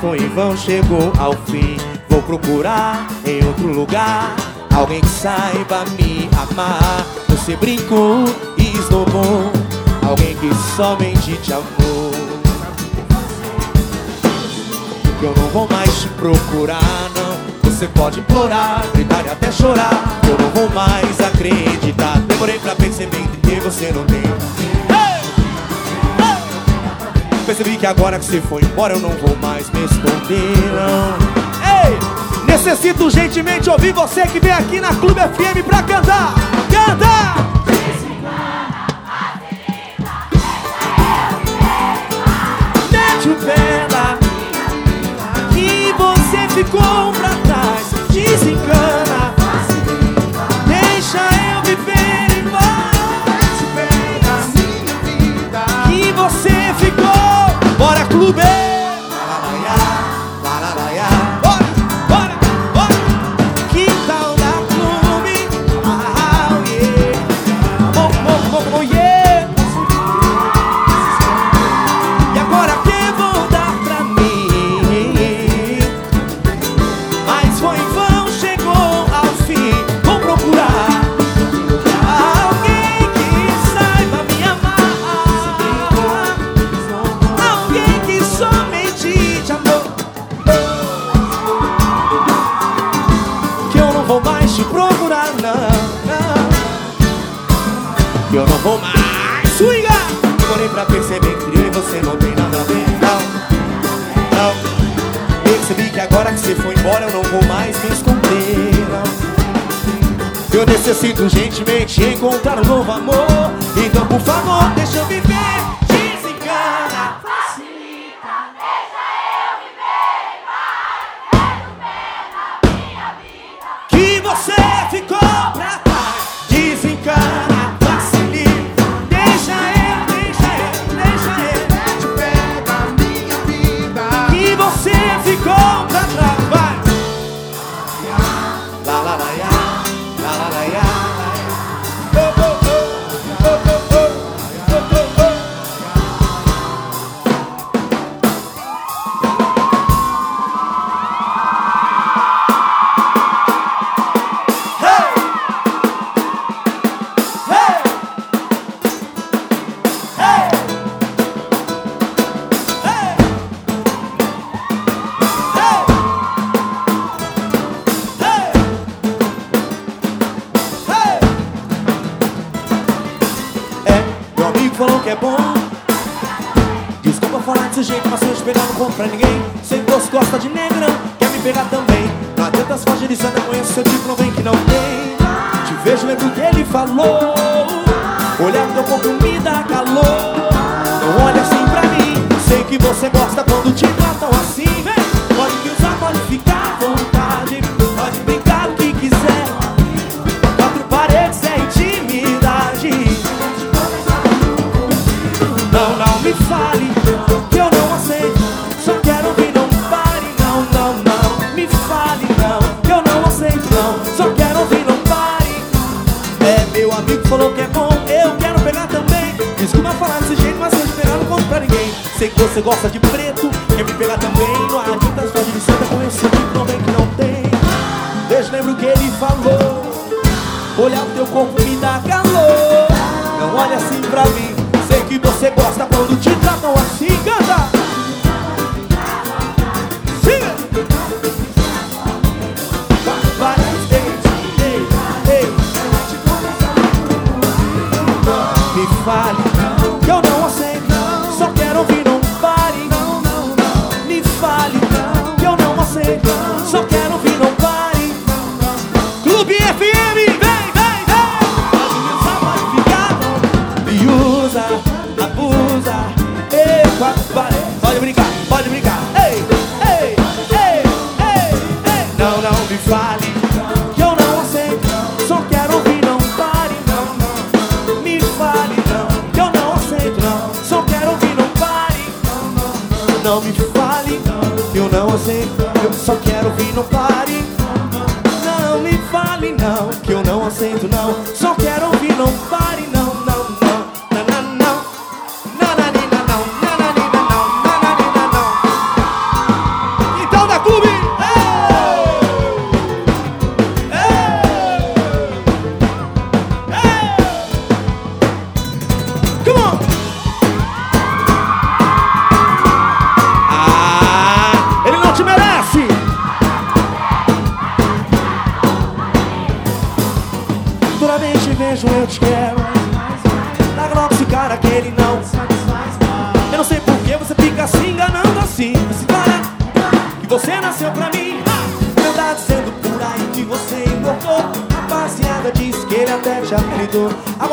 foi em vão, chegou ao fim. Vou procurar em outro lugar alguém que saiba me amar. Você brincou e esnobou alguém que somente te amou. Eu não vou mais te procurar, não. Você pode implorar, gritar e até chorar. Eu não vou mais acreditar. Demorei pra perceber que você não tem. Percebi que agora que você foi embora eu não vou mais me esconder, não. Ei! Necessito gentilmente ouvir você que vem aqui na Clube FM pra cantar! Cantar!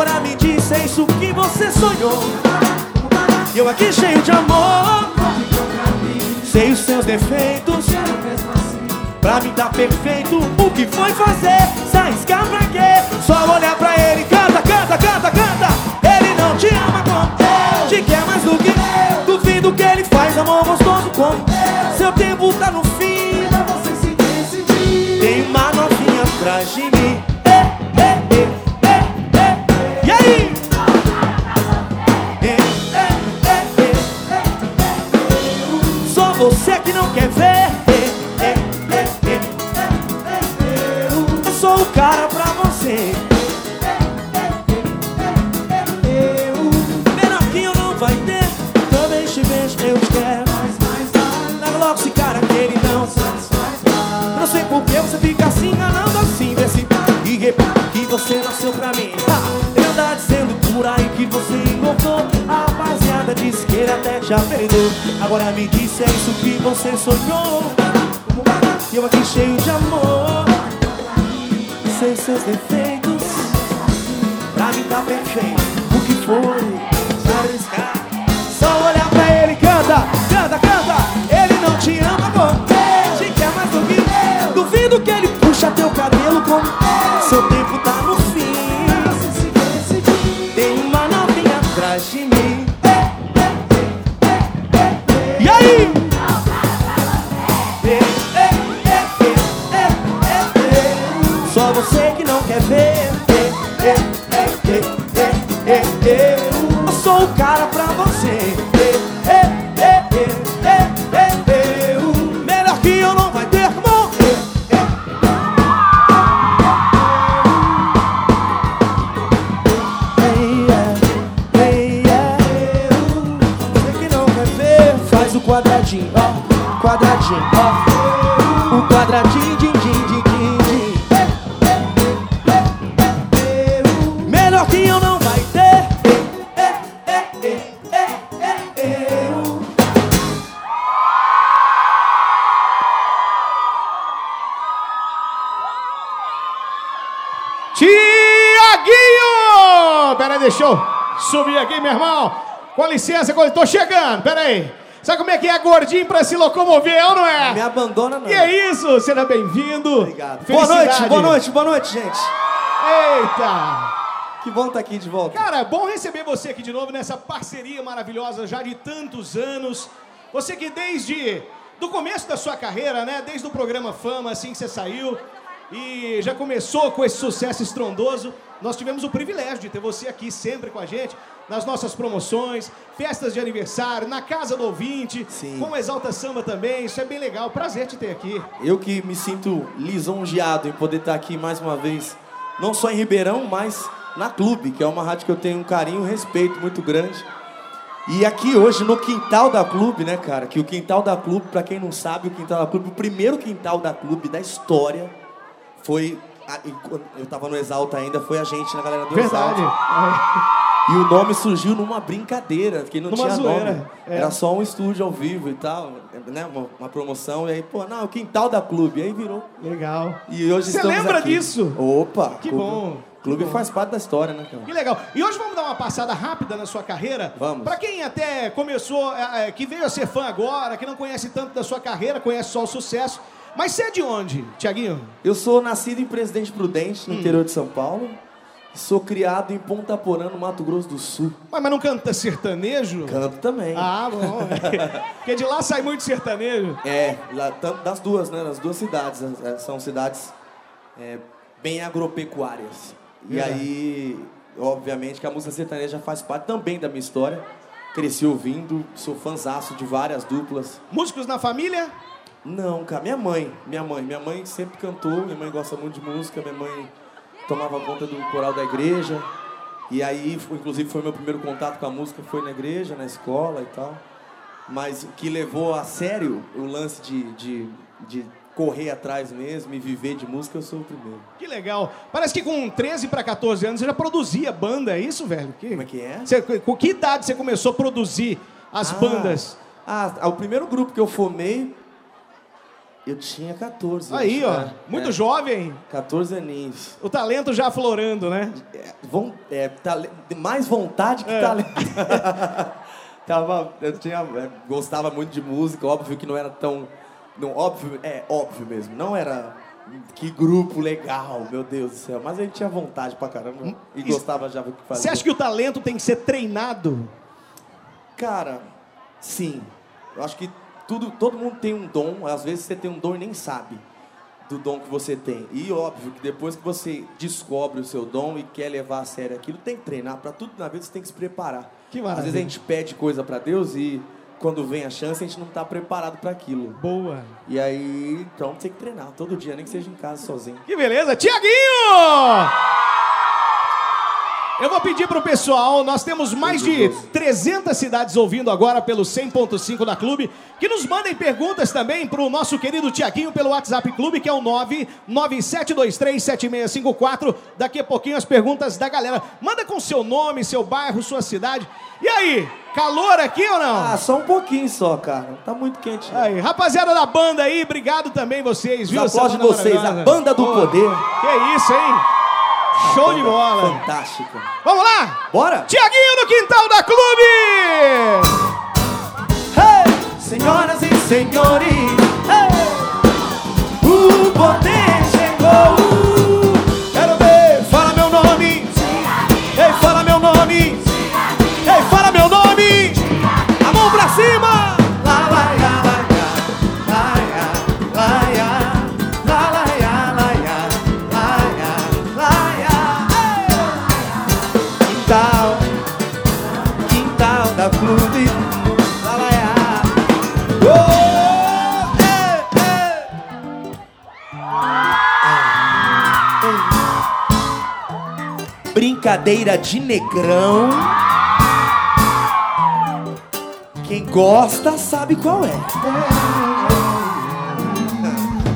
Agora me diz, é isso que você sonhou. Eu aqui cheio de amor. Sei os seus defeitos. Pra mim tá perfeito. O que foi fazer? Se arriscar pra quê? Só olhar pra ele. Canta, canta, canta, canta. Ele não te ama como eu Te quer mais do que? Eu Duvido que ele faz amor gostoso como Agora me disse é isso que você sonhou. E eu aqui cheio de amor. Sei seus defeitos. Pra mim tá perfeito. O que foi? Deixa eu subir aqui, meu irmão. Com licença, tô chegando, pera aí. Sabe como é que é gordinho pra se locomover, é ou não é? Me abandona não. E é isso, seja bem-vindo. Obrigado. Boa noite, boa noite, boa noite, gente. Eita! Que bom estar aqui de volta. Cara, é bom receber você aqui de novo nessa parceria maravilhosa já de tantos anos. Você que desde do começo da sua carreira, né, desde o programa Fama, assim que você saiu e já começou com esse sucesso estrondoso, nós tivemos o privilégio de ter você aqui sempre com a gente nas nossas promoções, festas de aniversário, na casa do ouvinte, Sim. com o Exalta Samba também. Isso é bem legal. Prazer te ter aqui. Eu que me sinto lisonjeado em poder estar aqui mais uma vez, não só em Ribeirão, mas na Clube, que é uma rádio que eu tenho um carinho e um respeito muito grande. E aqui hoje no quintal da Clube, né, cara? Que o quintal da Clube, pra quem não sabe, o quintal da Clube, o primeiro quintal da Clube da história foi. a- Eu tava no Exalta ainda, foi a gente na galera do Verdade. Exalta. E o nome surgiu numa brincadeira, que não Numa tinha zoeira, nome. é. Era só um estúdio ao vivo e tal, né? Uma, uma promoção. E aí, pô, não, o quintal da clube. E aí virou. Legal. E hoje Você lembra aqui. disso? Opa! Que clube- bom, que Clube bom. faz parte da história, né, cara? Que legal. E hoje vamos dar uma passada rápida na sua carreira. Vamos. Pra quem até começou, é, é, que veio a ser fã agora, que não conhece tanto da sua carreira, conhece só o sucesso. Mas você é de onde, Tiaguinho? Eu sou nascido em Presidente Prudente, Hum. no interior de São Paulo. Sou criado em Ponta Porã, no Mato Grosso do Sul. Mas, mas não canta sertanejo? Canto também. Ah, bom. Porque de lá sai muito sertanejo. É, lá, tanto das duas, né? Das duas cidades. é, São cidades é, bem agropecuárias. E Verdade. aí, obviamente, que a música sertaneja faz parte também da minha história. Cresci ouvindo, sou fanzaço de várias duplas. Músicos na família? Não, cara, minha mãe, minha mãe, minha mãe sempre cantou, minha mãe gosta muito de música, minha mãe tomava conta do coral da igreja. E aí, inclusive, foi meu primeiro contato com a música, foi na igreja, na escola e tal. Mas o que levou a sério o lance de, de, de correr atrás mesmo e viver de música, eu sou o primeiro. Que legal. Parece que com 13 para 14 anos você já produzia banda, é isso, velho? Que... Como é que é? Você- com que idade você começou a produzir as Ah, bandas? Ah, o primeiro grupo que eu formei, eu tinha 14. Aí, ó, né? muito É, jovem. 14 aninhos. O talento já aflorando, né? É, von- é, tale- mais vontade que É. talento. Tava, eu tinha, é, gostava muito de música, óbvio que não era tão. Não, óbvio, é óbvio mesmo, não era. Que grupo legal, meu Deus do céu. Mas a gente tinha vontade pra caramba e Isso- gostava já do que fazia. Você acha que o talento tem que ser treinado? Cara, sim. Eu acho que tudo, todo mundo tem um dom. Às vezes você tem um dom e nem sabe do dom que você tem. E óbvio que depois que você descobre o seu dom e quer levar a sério aquilo, tem que treinar. Pra tudo na vida você tem que se preparar. Que Às maravilha. vezes a gente pede coisa pra Deus e quando vem a chance a gente não tá preparado pra aquilo. Boa. E aí, então tem que treinar todo dia, nem que seja em casa sozinho. Que beleza. Tiaguinho! Eu vou pedir pro pessoal, nós temos mais de 300 cidades ouvindo agora pelo 100.5 da Clube, que nos mandem perguntas também pro nosso querido Tiaguinho pelo WhatsApp Clube, que é o 997237654. Daqui a pouquinho as perguntas da galera. Manda com seu nome, seu bairro, sua cidade. E aí, calor aqui ou não? Ah, só um pouquinho só, cara. Tá muito quente. não. Aí, rapaziada da banda aí, obrigado também vocês, viu? essa Aplaude banda vocês, a banda do poder. Que isso, hein? Show de bola. Fantástica. Vamos lá? Bora? Tiaguinho no quintal da Clube! Hey! Senhoras e senhores, hey! o poder chegou. Quero ver, fala meu nome. Ei, fala meu nome. Ei, fala meu nome. A mão pra cima. Brincadeira de negrão. Quem gosta sabe qual é.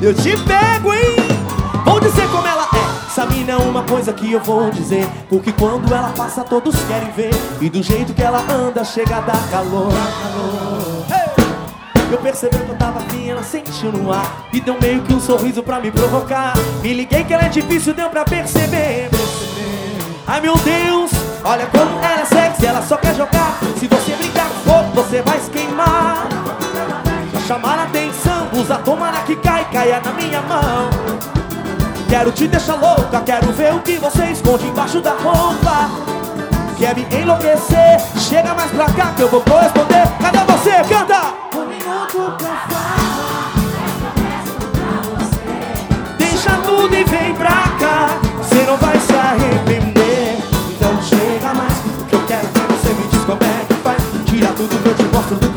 Eu te pego, hein? Vou dizer como ela é. Essa mina é uma coisa que eu vou dizer. Porque quando ela passa, todos querem ver. E do jeito que ela anda, chega a dar calor. Eu percebi que eu tava afim, ela sentiu no ar E deu meio que um sorriso pra me provocar Me liguei que ela é difícil, deu pra perceber Ai meu Deus, olha como ela é sexy Ela só quer jogar Se você brincar com fogo, você vai se queimar Pra chamar a atenção, usa tomara que cai Caia na minha mão Quero te deixar louca, quero ver o que você esconde embaixo da roupa Quer me enlouquecer? Chega mais pra cá que eu vou corresponder Cadê você? Canta! Um minuto pra falar. Deixa tudo e vem pra cá Você não vai se arrepender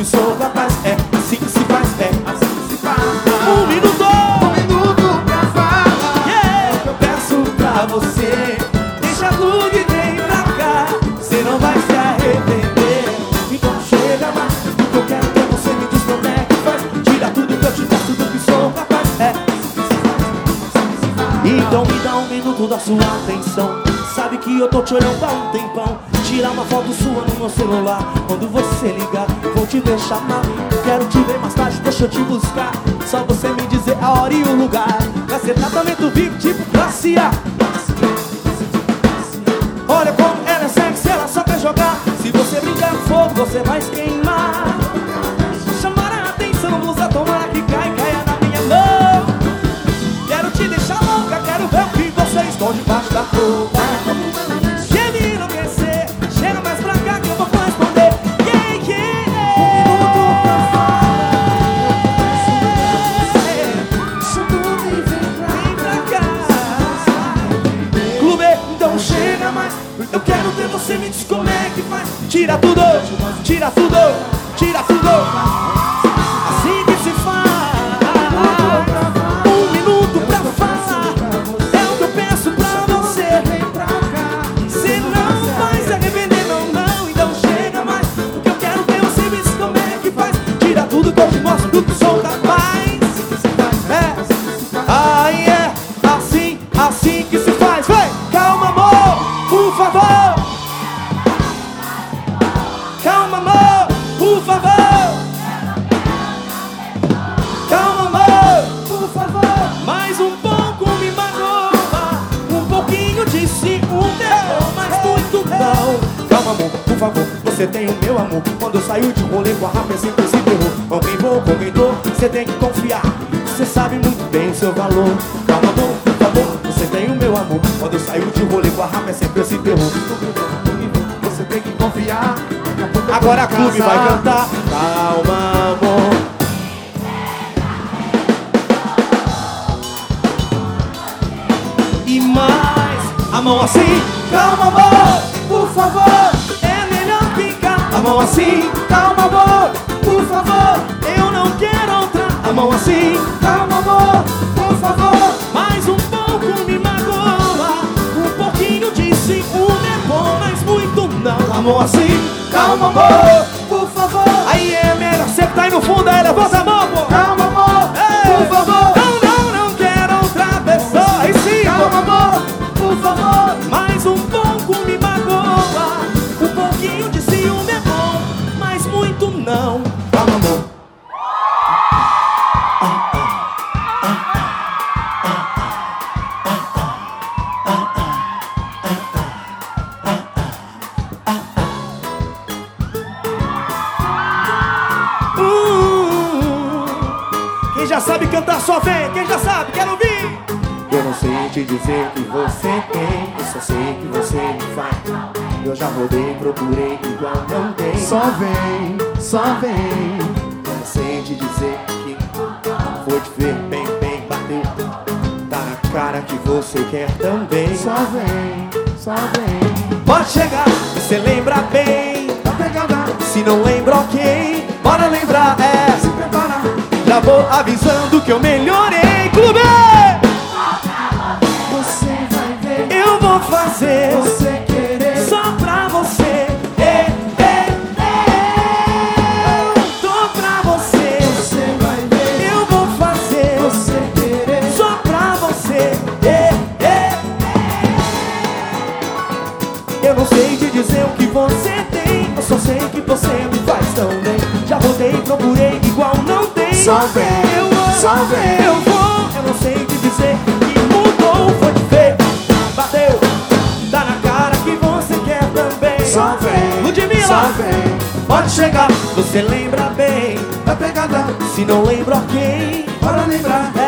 que sou capaz É assim que se faz, é assim que se faz. Um minuto. Um minuto pra falar. Yeah! Eu peço pra você. Deixa tudo e vem pra cá. Você não vai se arrepender. Então chega mais. O que eu quero ver você me diz como é que faz Tira tudo que eu te mostro do que sou capaz. É então me dá um minuto da sua atenção. Sabe que eu tô te olhando há um tempão Quero te ver mais tarde, deixa eu te buscar. Só você me dizer a hora e o lugar. Vai ser tratamento VIP, tipo classe A Olha como ela é sexy, ela só quer jogar. Se você brincar com fogo, você vai se Calma, amor, por favor, você tem o meu amor. Quando eu saio de rolê com a rapa é sempre esse terror. Você tem que confiar. Agora a clube vai cantar. Só vem. Sei te dizer que foi te ver bem, bem, bateu. Tá na cara que você quer também. Só vem, só vem. Pode chegar, você lembra bem. Tá pegada, Se não lembra, ok. Bora lembrar, é. se prepara. Já vou avisando que eu melhorei, Se não lembra, ok. bora lembrar.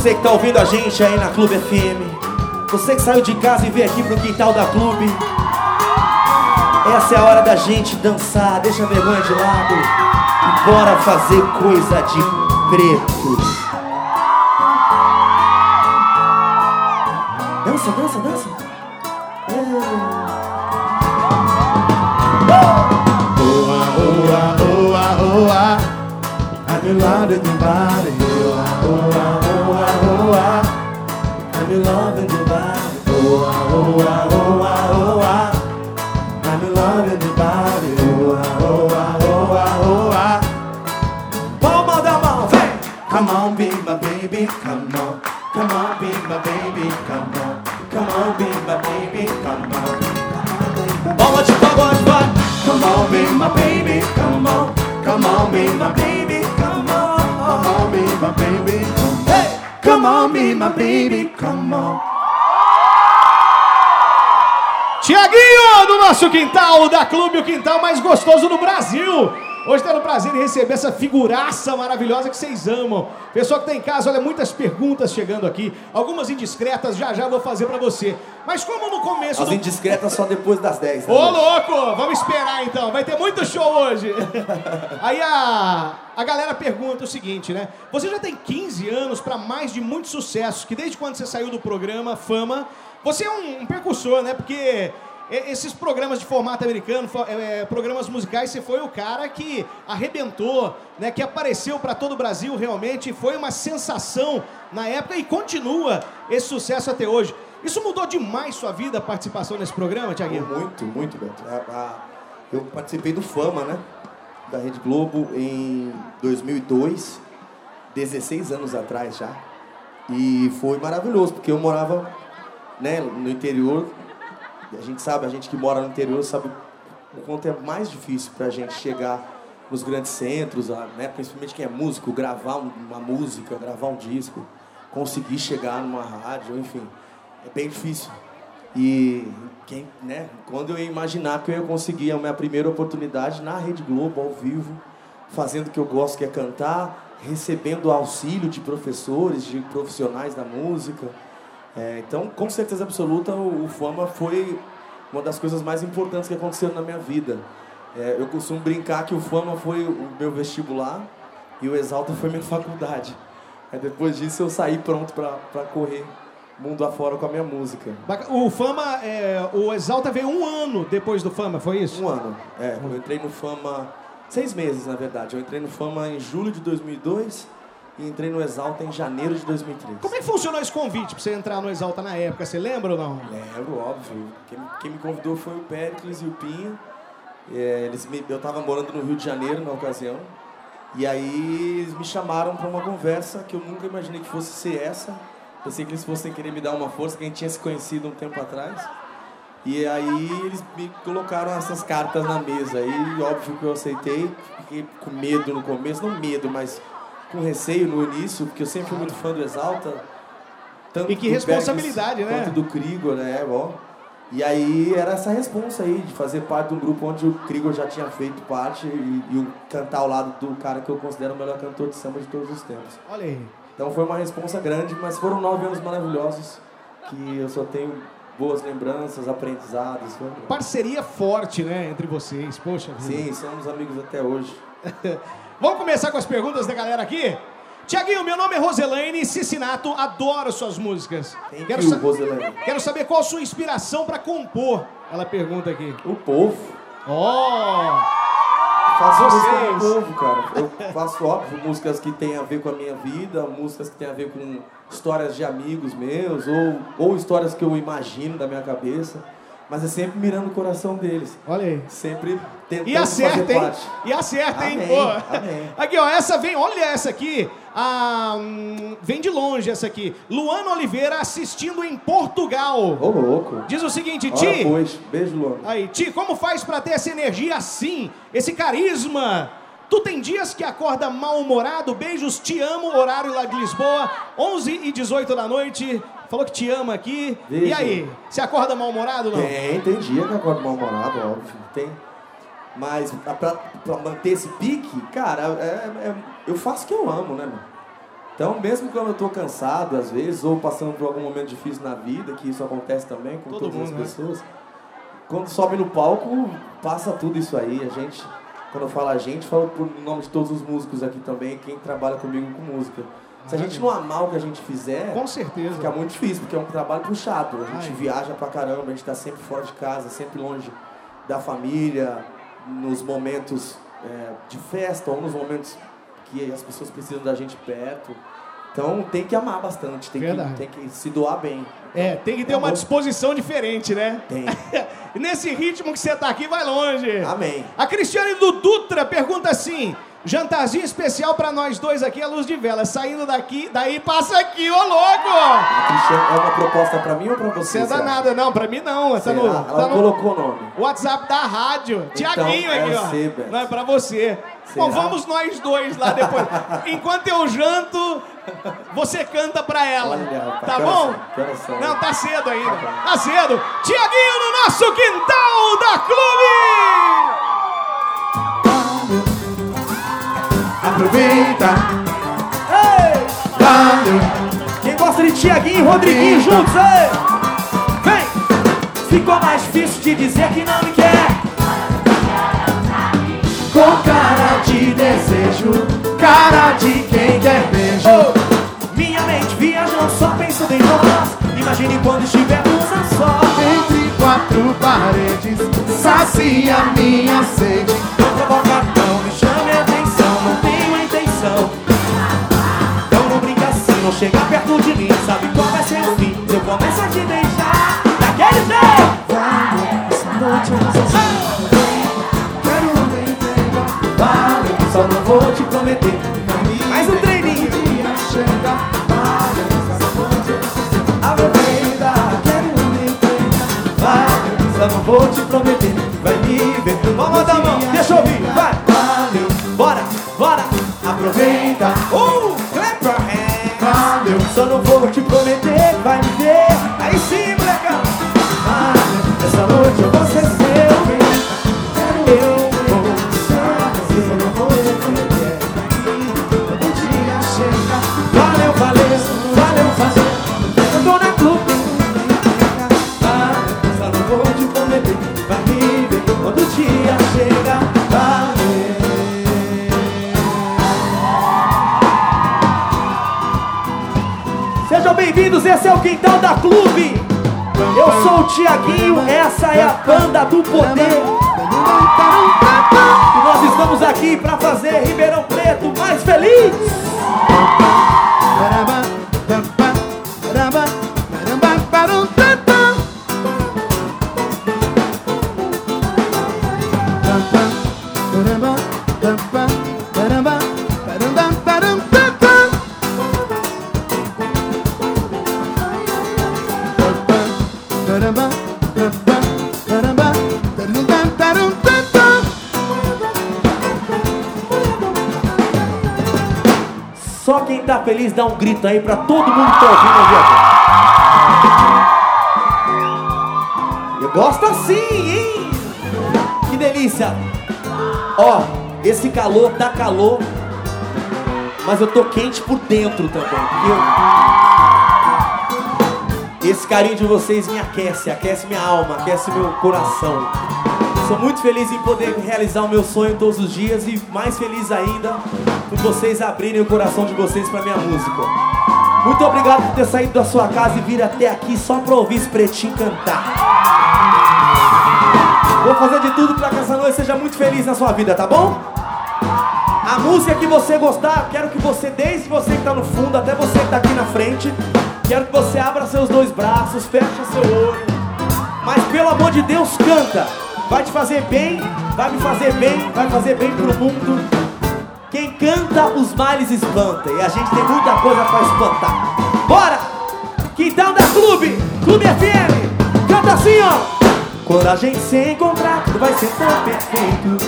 Você que tá ouvindo a gente aí na Clube FM, você que saiu de casa e veio aqui pro quintal da Clube, essa é a hora da gente dançar, deixa a vergonha de lado e bora fazer coisa de preto. Dança, dança, dança. Oa. I'm in love with your body. I'm in love with your body. Oa, oa, oa, oa. I'm in love with your body. Oa, oa, oa, oa. Palma da mão, vem! Come on, be my baby, come on. Come on, be my baby, come on. Come on, be my baby, come on. Palma de pagode, vai! Come on, be my baby, come on. Come on, be my baby, be my baby, come on. Tiaguinho do nosso quintal, da Clube, o quintal mais gostoso do Brasil. Hoje tendo o prazer em receber essa figuraça maravilhosa que vocês amam. Pessoal que tá em casa, olha, muitas perguntas chegando aqui. Algumas indiscretas, já já vou fazer pra você. Mas como começo As do... indiscretas só depois das 10. né, Ô, louco! Vamos esperar então, vai ter muito show hoje. Aí a, a galera pergunta o seguinte, né? Você já tem 15 anos para mais de muito sucesso, que desde quando você saiu do programa Fama, você é um, um percussor, né? Porque esses programas de formato americano, é, é, programas musicais, você foi o cara que arrebentou, né? Que apareceu para todo o Brasil realmente, foi uma sensação na época e continua esse sucesso até hoje. Isso mudou demais sua vida, a participação nesse programa, Tiaguinho? Muito, muito, Beto. A- a- eu participei do Fama, né? Da Rede Globo em 2002, 16 anos atrás já. E foi maravilhoso, porque eu morava né, no interior. A gente sabe, a gente que mora no interior sabe o quanto é mais difícil pra gente chegar nos grandes centros, a- né, principalmente quem é músico, gravar um- uma música, gravar um disco, conseguir chegar numa rádio, enfim, é bem difícil. E quem, né, quando eu ia imaginar que eu ia conseguir a minha primeira oportunidade na Rede Globo, ao vivo, fazendo o que eu gosto, que é cantar, recebendo auxílio de professores, de profissionais da música. É, então, com certeza absoluta, o, o Fama foi uma das coisas mais importantes que aconteceram na minha vida. É, eu costumo brincar que o Fama foi o meu vestibular e o Exalta foi minha faculdade. Aí depois disso eu saí pronto para correr mundo afora com a minha música. O Fama, é, o Exalta veio um ano depois do Fama, foi isso? Um ano. É, eu entrei no Fama seis meses, na verdade. Eu entrei no Fama em julho de 2002 e entrei no Exalta em janeiro de 2003. Como é que funcionou esse convite pra você entrar no Exalta na época? Você lembra ou não? Lembro, óbvio. Quem, quem me convidou foi o Péricles e o Pinha. É, eles me, eu estava morando no Rio de Janeiro na ocasião. E aí eles me chamaram para uma conversa que eu nunca imaginei que fosse ser essa. Pensei que eles fossem querer me dar uma força, que a gente tinha se conhecido um tempo atrás. E aí eles me colocaram essas cartas na mesa. E óbvio que eu aceitei. Fiquei com medo no começo, não medo, mas com receio no início, porque eu sempre fui muito fã do Exalta. Tanto E que do responsabilidade, né? Quanto do Krigor, né? E aí era essa responsa aí, de fazer parte de um grupo onde o Krigor já tinha feito parte e, e cantar ao lado do cara que eu considero o melhor cantor de samba de todos os tempos. Olha aí. Então foi uma responsa grande, mas foram nove anos maravilhosos que eu só tenho boas lembranças, aprendizados. Foi... Parceria forte, né, entre vocês. Poxa vida. Sim, somos amigos até hoje. Vamos começar com as perguntas da galera aqui? Tiaguinho, meu nome é Roselaine Cicinato, adoro suas músicas. Thank Quero, you, sa- Roselaine. quero saber qual a sua inspiração pra compor. Ela pergunta aqui. O povo. Oh! Faço música Vocês. do povo, cara. Eu faço, óbvio, músicas que têm a ver com a minha vida, músicas que têm a ver com histórias de amigos meus, ou, ou histórias que eu imagino da minha cabeça, mas é sempre mirando o coração deles. Olha aí. Sempre tentando E acerta, fazer hein? parte. E acerta, hein? Amém, Pô. amém. Aqui, ó, essa vem, olha essa aqui. Ah, hum, vem de longe essa aqui. Luana Oliveira assistindo em Portugal. Ô, louco. Diz o seguinte, Ora, Ti. pois. Beijo, Luana. Aí, Ti, como faz pra ter essa energia assim? Esse carisma? Tu tem dias que acorda mal-humorado? Beijos, te amo, horário lá de Lisboa, 11 e 18 da noite. Falou que te ama aqui. E Beijo. aí, você acorda mal-humorado ou não? Tem, tem dia que eu acordo mal-humorado, óbvio. Tem. Mas pra, pra- pra manter esse pique, cara, é- é- eu faço o que eu amo, né, mano? Então, mesmo quando eu tô cansado, às vezes, ou passando por algum momento difícil na vida, que isso acontece também com Todo todas mundo, as né? pessoas, quando sobe no palco, passa tudo isso aí. A gente, quando eu falo a gente, falo por nome de todos os músicos aqui também, quem trabalha comigo com música. Se a gente não amar o que a gente fizer, Com certeza. Fica muito difícil, porque é um trabalho puxado. A gente Ai. viaja pra caramba, a gente tá sempre fora de casa, sempre longe da família, nos momentos é, de festa ou nos momentos que as pessoas precisam da gente perto. Então tem que amar bastante, tem, que, tem que se doar bem. É, tem que ter Tá uma bom. disposição diferente, né? Tem. Nesse ritmo que você tá aqui, vai longe. Amém. A Cristiane do Dutra pergunta assim: jantarzinho especial pra nós dois aqui, a luz de vela. Saindo daqui, daí passa aqui, ô louco! É uma proposta pra mim ou pra você? Você é danada, não, pra mim não. Tá no, Ela tá no colocou o nome. WhatsApp da rádio. Tiaguinho é aqui, ó. você, Beto. Não é pra você. Será? Bom, vamos nós dois lá depois. Enquanto eu janto, você canta pra ela. Olha, tá bom? Não, tá cedo ainda. Tá cedo. Tiaguinho no nosso quintal da Clube! Aproveita. Ei! Quem gosta de Tiaguinho e Rodriguinho juntos, ei! Vem! Ficou mais difícil de dizer que não me quer. Com cara de desejo, cara de quem quer beijo. Oh! Minha mente viajando só pensando em nós. Imagine quando estivermos a sós. Entre quatro paredes, sacia minha sede. Não provoca, não me intenção. Então não brinca assim, não chega perto de mim. Sabe qual vai ser o fim? Eu começo a te deixar daquele jeito. Essa noite eu não sei se quero me entregar. Valeu, Só não vou te prometer. Mais um treininho. se vai. Só não vou te prometer. Vai me ver. Vamos dar a mão, deixa eu ouvir. Vai. Aproveita. Uh, clap your hands. valeu, Só não vou te prometer, vai me ver. Esse é o Quintal da Clube. Eu sou o Tiaguinho, essa é a banda do poder. E nós estamos aqui para fazer Ribeirão Preto mais feliz. Quem tá feliz dá um grito aí pra todo mundo que tá ouvindo aqui. Eu gosto assim, hein? Que delícia! Ó, esse calor tá calor, mas eu tô quente por dentro também, eu- esse carinho de vocês me aquece, aquece minha alma, aquece meu coração. Sou muito feliz em poder realizar o meu sonho todos os dias e mais feliz ainda por vocês abrirem o coração de vocês para minha música. Muito obrigado por ter saído da sua casa e vir até aqui só para ouvir esse pretinho cantar. Vou fazer de tudo para que essa noite seja muito feliz na sua vida, tá bom? A música que você gostar, quero que você, desde você que tá no fundo até você que tá aqui na frente, quero que você abra seus dois braços, feche seu olho. Mas pelo amor de Deus, canta. Vai te fazer bem, vai me fazer bem, vai fazer bem pro mundo. Quem canta, os males espanta. E a gente tem muita coisa pra espantar. Bora! Quintal da Clube, Clube FM. Canta assim, ó. Quando a gente se encontrar, tudo vai ser tão perfeito.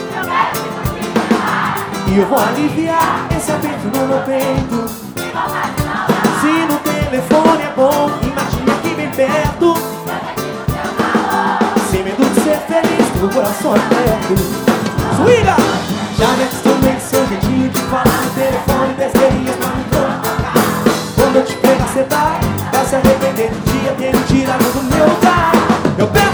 E eu vou aliviar esse aperto no meu peito. Se no telefone é bom, imagina aqui bem perto. Sem medo de ser feliz, com o coração aberto. Swinga! Já me seu jeitinho de falar no telefone, besteirinhas pra me provocar. Quando eu te pegar, cê vai, vai se arrepender do dia ter me tirado do meu lugar. Eu peço,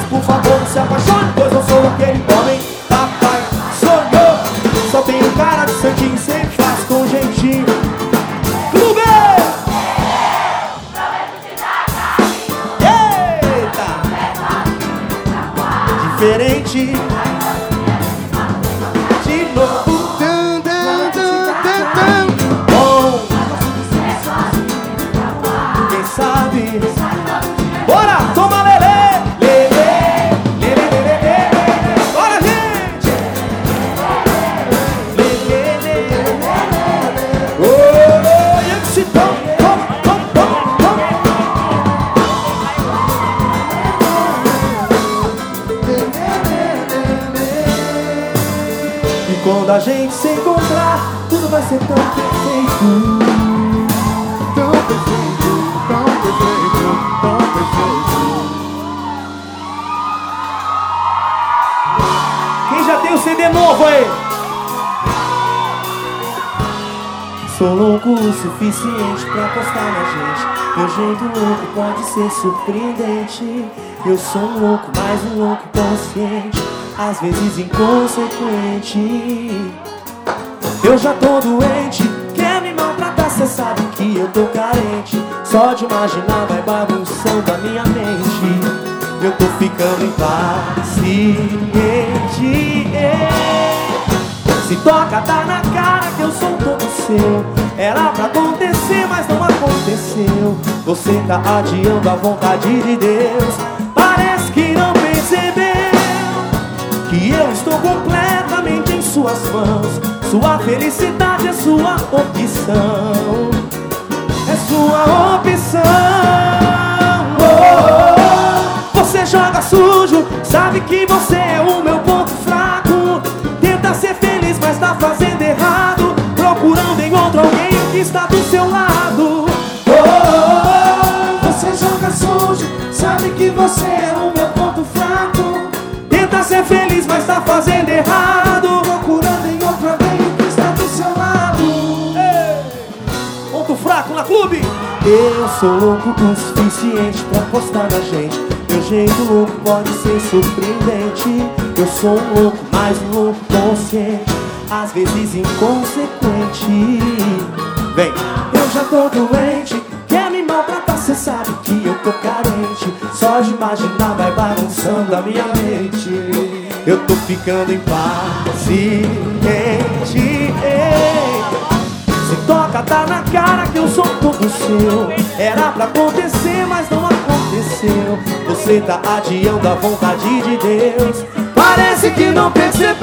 suficiente pra postar na gente. Meu jeito louco pode ser surpreendente. Eu sou um louco, mas um louco consciente, às vezes inconsequente. Eu já tô doente, quer me maltratar, cê sabe que eu tô carente. Só de imaginar vai bagunçando a minha mente. Eu tô ficando impaciente. Se toca, tá na cara que eu sou todo seu. Era pra acontecer, mas não aconteceu. Você tá adiando a vontade de Deus. Parece que não percebeu que eu estou completamente em suas mãos. Sua felicidade é sua opção. É sua opção. Oh, oh, oh. Você joga sujo, sabe que você tá fazendo errado. Procurando em outro alguém que está do seu lado. Ponto fraco na clube. Eu sou louco o suficiente pra postar na gente. Meu jeito louco pode ser surpreendente. Eu sou um louco, mas um louco consciente. Às vezes inconsequente. Vem, eu já tô doente. Quer me maltratar, cê sabe que eu tô carente. Só de imaginar vai bagunçando a minha mente. Eu tô ficando impaciente. Se toca, tá na cara que eu sou todo seu. Era pra acontecer, mas não aconteceu. Você tá adiando a vontade de Deus. Parece que não percebeu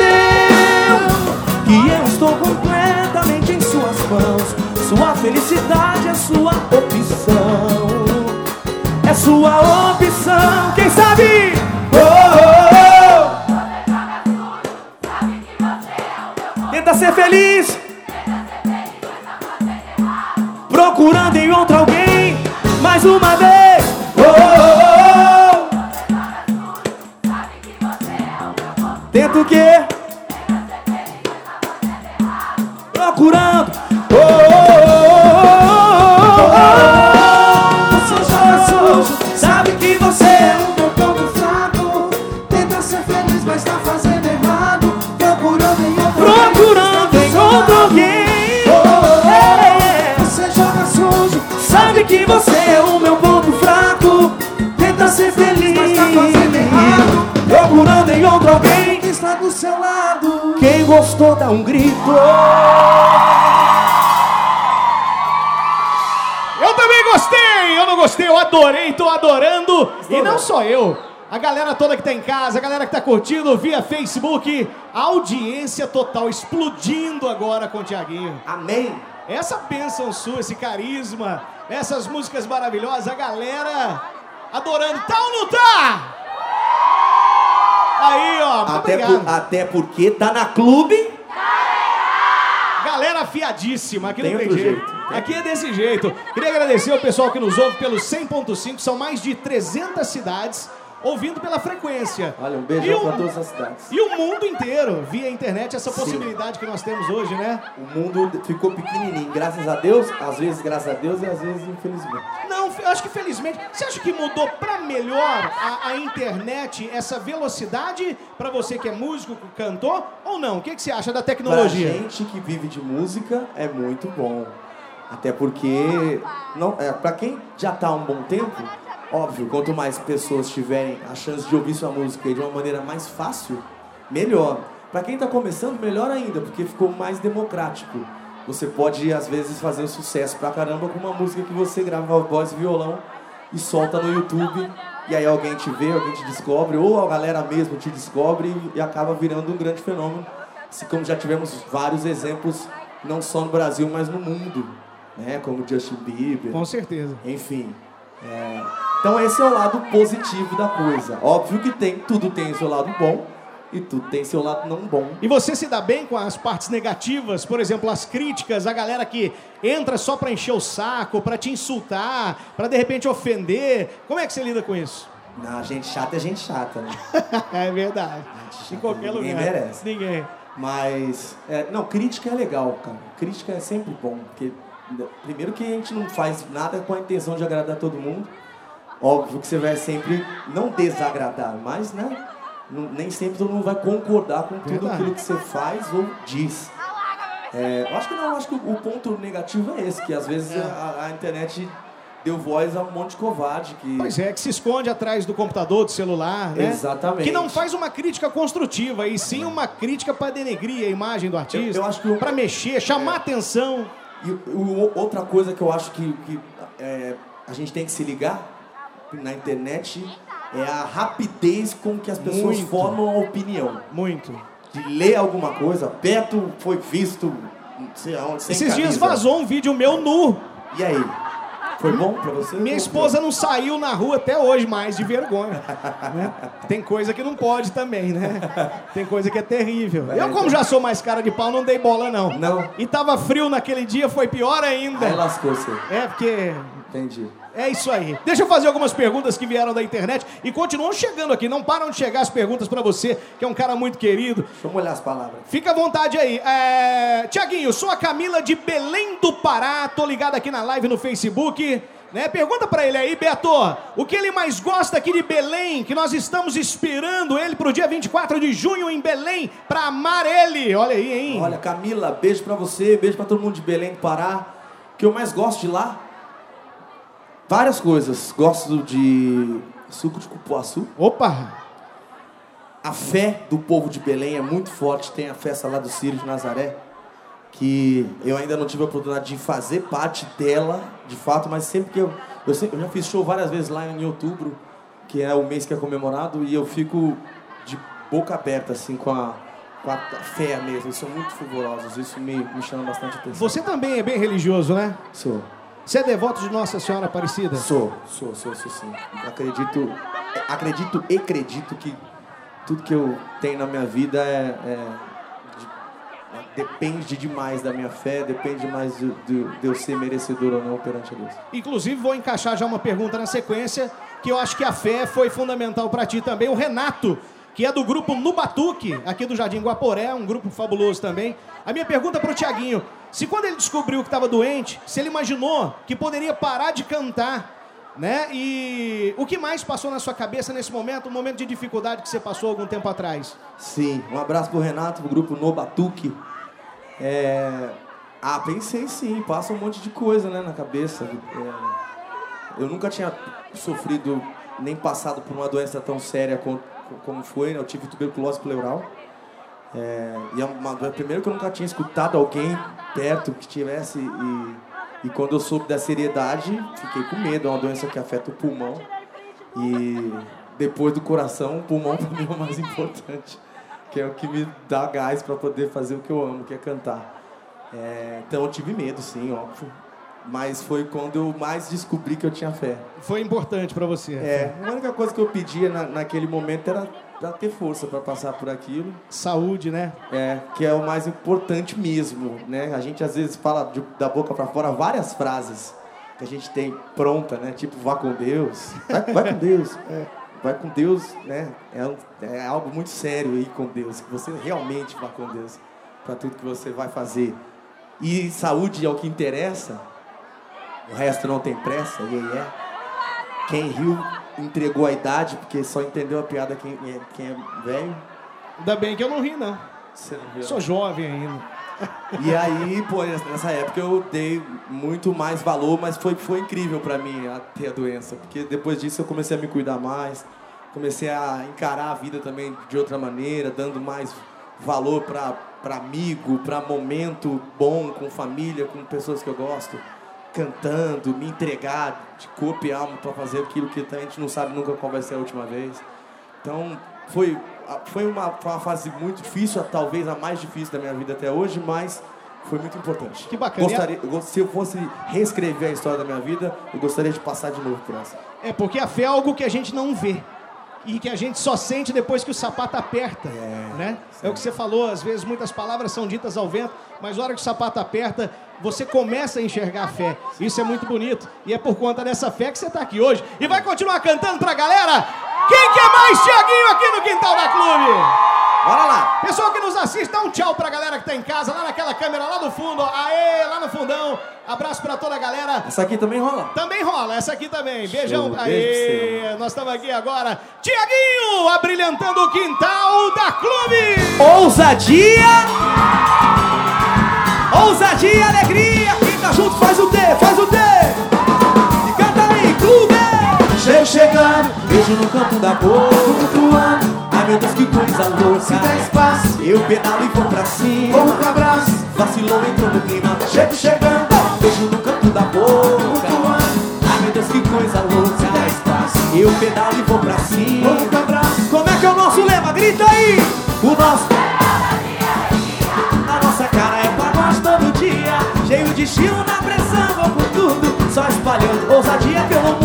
que eu estou completamente em suas mãos. Sua felicidade é sua opção. É sua opção. Ser feliz. procurando em outro alguém mais uma vez. Oh, oh, oh. Tenta o quê? Procurando. Seu lado. Quem gostou dá um grito. Eu também gostei! Eu não gostei, eu adorei, tô adorando. E não só eu. A galera toda que tá em casa, a galera que tá curtindo via Facebook, a audiência total explodindo agora com o Tiaguinho. Amém. Essa bênção sua, esse carisma, essas músicas maravilhosas, a galera adorando. Tá ou não tá? Aí, ó, Até, por- até porque tá na clube. Galera afiadíssima, aqui Tem não tem jeito. jeito. Aqui é desse jeito. Queria agradecer ao pessoal que nos ouve pelo 100.5, são mais de 300 cidades ouvindo pela frequência. Olha, um E beijão o- pra todas as cidades. E o mundo inteiro, via internet, essa Sim. possibilidade que nós temos hoje, né? O mundo ficou pequenininho, graças a Deus, às vezes graças a Deus e às vezes infelizmente. Não, eu acho que felizmente. Você acha que mudou pra melhor a, a internet, essa velocidade, pra você que é músico, cantor, ou não? O que, que você acha da Pra tecnologia? gente que vive de música é muito bom. Até porque, não, é, para quem já tá há um bom tempo, óbvio, quanto mais pessoas tiverem a chance de ouvir sua música de uma maneira mais fácil, melhor. Pra quem tá começando, melhor ainda, porque ficou mais democrático. Você pode, às vezes, fazer um sucesso pra caramba com uma música que você grava voz e violão e solta no YouTube. E aí alguém te vê, alguém te descobre, ou a galera mesmo te descobre e, e acaba virando um grande fenômeno. Assim como já tivemos vários exemplos, não só no Brasil, mas no mundo. Né? Como Justin Bieber. Com certeza. Enfim. É, Então esse é o lado positivo da coisa. Óbvio que tem, tudo tem seu lado bom e tudo tem seu lado não bom. E você se dá bem com as partes negativas, por exemplo, as críticas, a galera que entra só pra encher o saco, pra te insultar, pra de repente ofender. Como é que você lida com isso? Na gente chata é gente chata, né? é verdade. Em qualquer Ninguém lugar. merece. Ninguém. Mas, é, não, crítica é legal, cara. Crítica é sempre bom, porque primeiro que a gente não faz nada com a intenção de agradar todo mundo. Óbvio que você vai sempre não desagradar, mas né, nem sempre todo mundo vai concordar com tudo Verdade. aquilo que você faz ou diz. É, eu acho que não, acho que o ponto negativo é esse, que às vezes a, a internet deu voz a um monte de covarde que. Pois é, que se esconde atrás do computador, do celular, né? Exatamente. Que não faz uma crítica construtiva, e sim uma crítica para denegrir a imagem do artista, Eu- eu acho que para mexer, chamar atenção. E o- outra coisa que eu acho que, que, é, a gente tem que se ligar na internet é a rapidez com que as pessoas Muito. formam a opinião. Muito. De ler alguma coisa, Beto foi visto, não sei aonde, sem Esses dias camisa. vazou um vídeo meu nu. E aí? Foi bom pra você? Minha esposa não saiu na rua até hoje mais de vergonha. né? Tem coisa que não pode também, né? Tem coisa que é terrível. Eu, como já sou mais cara de pau, não dei bola, não. Não. E tava frio naquele dia, foi pior ainda. Aí lascou você. É, porque Entendi. É isso aí. Deixa eu fazer algumas perguntas que vieram da internet e continuam chegando aqui. Não param de chegar as perguntas pra você, que é um cara muito querido. Deixa eu molhar as palavras. Fica à vontade aí. É... Tiaguinho, sou a Camila de Belém do Pará. Tô ligado aqui na live no Facebook. Né? Pergunta pra ele aí, Beto, o que ele mais gosta aqui de Belém, que nós estamos esperando ele pro dia 24 de junho em Belém pra amar ele. Olha aí, hein? Olha, Camila, beijo pra você, beijo pra todo mundo de Belém do Pará. O que eu mais gosto de lá? Várias coisas. Gosto de suco de cupuaçu. Opa! A fé do povo de Belém é muito forte. Tem a festa lá do Círio de Nazaré, que eu ainda não tive a oportunidade de fazer parte dela, de fato, mas sempre que eu. Eu, sempre- eu já fiz show várias vezes lá em outubro, que é o mês que é comemorado, e eu fico de boca aberta, assim, com a, com a fé mesmo. Eles são muito fervorosos, isso me, me chama bastante atenção. Você também é bem religioso, né? Sou. Você é devoto de Nossa Senhora Aparecida? Sou, sou, sou, sou sim. Acredito, acredito e acredito que tudo que eu tenho na minha vida é, é de- depende demais da minha fé, depende mais do, do- de eu ser merecedor ou não perante a Deus. Inclusive, vou encaixar já uma pergunta na sequência, que eu acho que a fé foi fundamental para ti também. O Renato, que é do grupo Nubatuque, aqui do Jardim Guaporé, um grupo fabuloso também. A minha pergunta para o Tiaguinho, se quando ele descobriu que estava doente, se ele imaginou que poderia parar de cantar, né? E o que mais passou na sua cabeça nesse momento, um momento de dificuldade que você passou algum tempo atrás? Sim, um abraço pro Renato, pro grupo No Batuque. É... Ah, pensei sim, passa um monte de coisa né, na cabeça. É, Eu nunca tinha sofrido nem passado por uma doença tão séria co- co- como foi, né? Eu tive tuberculose pleural. É, e é uma, primeiro que eu nunca tinha escutado alguém perto que tivesse e, e quando eu soube da seriedade, fiquei com medo, é uma doença que afeta o pulmão. E depois do coração, o pulmão para mim é o mais importante, que é o que me dá gás para poder fazer o que eu amo, que é cantar. É, então eu tive medo, sim, óbvio. Mas foi quando eu mais descobri que eu tinha fé. Foi importante para você? É, a única coisa que eu pedia na, naquele momento era pra ter força para passar por aquilo. Saúde, né? É, que é o mais importante mesmo, né? A gente às vezes fala de- da boca para fora várias frases que a gente tem pronta, né? Tipo, vá com Deus, vai, vai com Deus, vai com Deus, né? É, é algo muito sério aí com Deus, que você realmente vá com Deus para tudo que você vai fazer. E saúde é o que interessa, o resto não tem pressa, e aí é. Quem riu entregou a idade, porque só entendeu a piada quem é, quem é velho. Ainda bem que eu não ri, não. Você não riu. Sou jovem ainda. E aí, pô, nessa época eu dei muito mais valor, mas foi, foi incrível pra mim a ter a doença, porque depois disso eu comecei a me cuidar mais, comecei a encarar a vida também de outra maneira, dando mais valor pra amigo, pra momento bom com família, com pessoas que eu gosto, cantando, me entregar de corpo e alma pra fazer aquilo que a gente não sabe nunca qual vai ser a última vez. Então, foi, foi, uma, foi uma fase muito difícil, talvez a mais difícil da minha vida até hoje, mas foi muito importante. Que bacana. Gostaria, se eu fosse reescrever a história da minha vida, eu gostaria de passar de novo por essa. É, porque a fé é algo que a gente não vê. E que a gente só sente depois que o sapato aperta, né? É o que você falou, às vezes muitas palavras são ditas ao vento, mas na hora que o sapato aperta, você começa a enxergar a fé. Isso é muito bonito. E é por conta dessa fé que você está aqui hoje. E vai continuar cantando pra galera? Quem quer mais Tiaguinho aqui no Quintal da Clube? Bora lá. Pessoal que nos assiste, dá um tchau pra galera que tá em casa, lá naquela câmera, lá no fundo. Aê, lá no fundão. Abraço pra toda a galera. Essa aqui também rola? Também rola, essa aqui também. Beijão. Show, Aê, nós estamos aqui agora. Tiaguinho, abrilhantando o quintal da Clube. Ousadia. Ousadia, alegria. Quem tá junto faz o D, faz o D. E canta aí, Clube. Cheio chegando, beijo no canto da boca, flutuando meu Deus, que coisa louca. Se der espaço, eu pedalo e vou pra cima. Vamos pra braço. Vacilou, entrou no clima. Chego chegando, beijo no canto da boca. Ai meu Deus, que coisa louca. Se der espaço, eu pedalo e vou pra cima. Vamos pra. Como é que é o nosso lema? Grita aí! O nosso. A nossa cara é pagode todo dia. Cheio de estilo na pressão, vou por tudo. Só espalhando ousadia pelo mundo.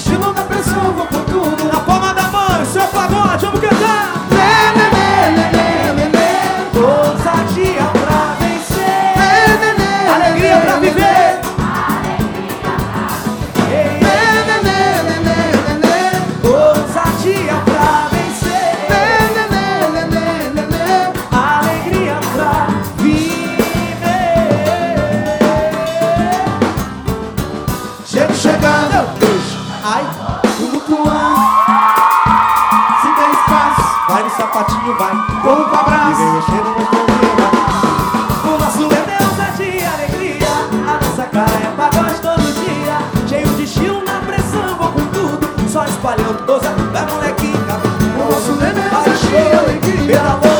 신혼아 sapatinho vai, corro pra abraço. E vem mexendo no. O nosso é Deus, é de alegria. A nossa cara é pra todo dia. Cheio de estilo na pressão, vou com tudo. Só espalhando doza da molequinha. O nosso é Deus, é de alegria. Pela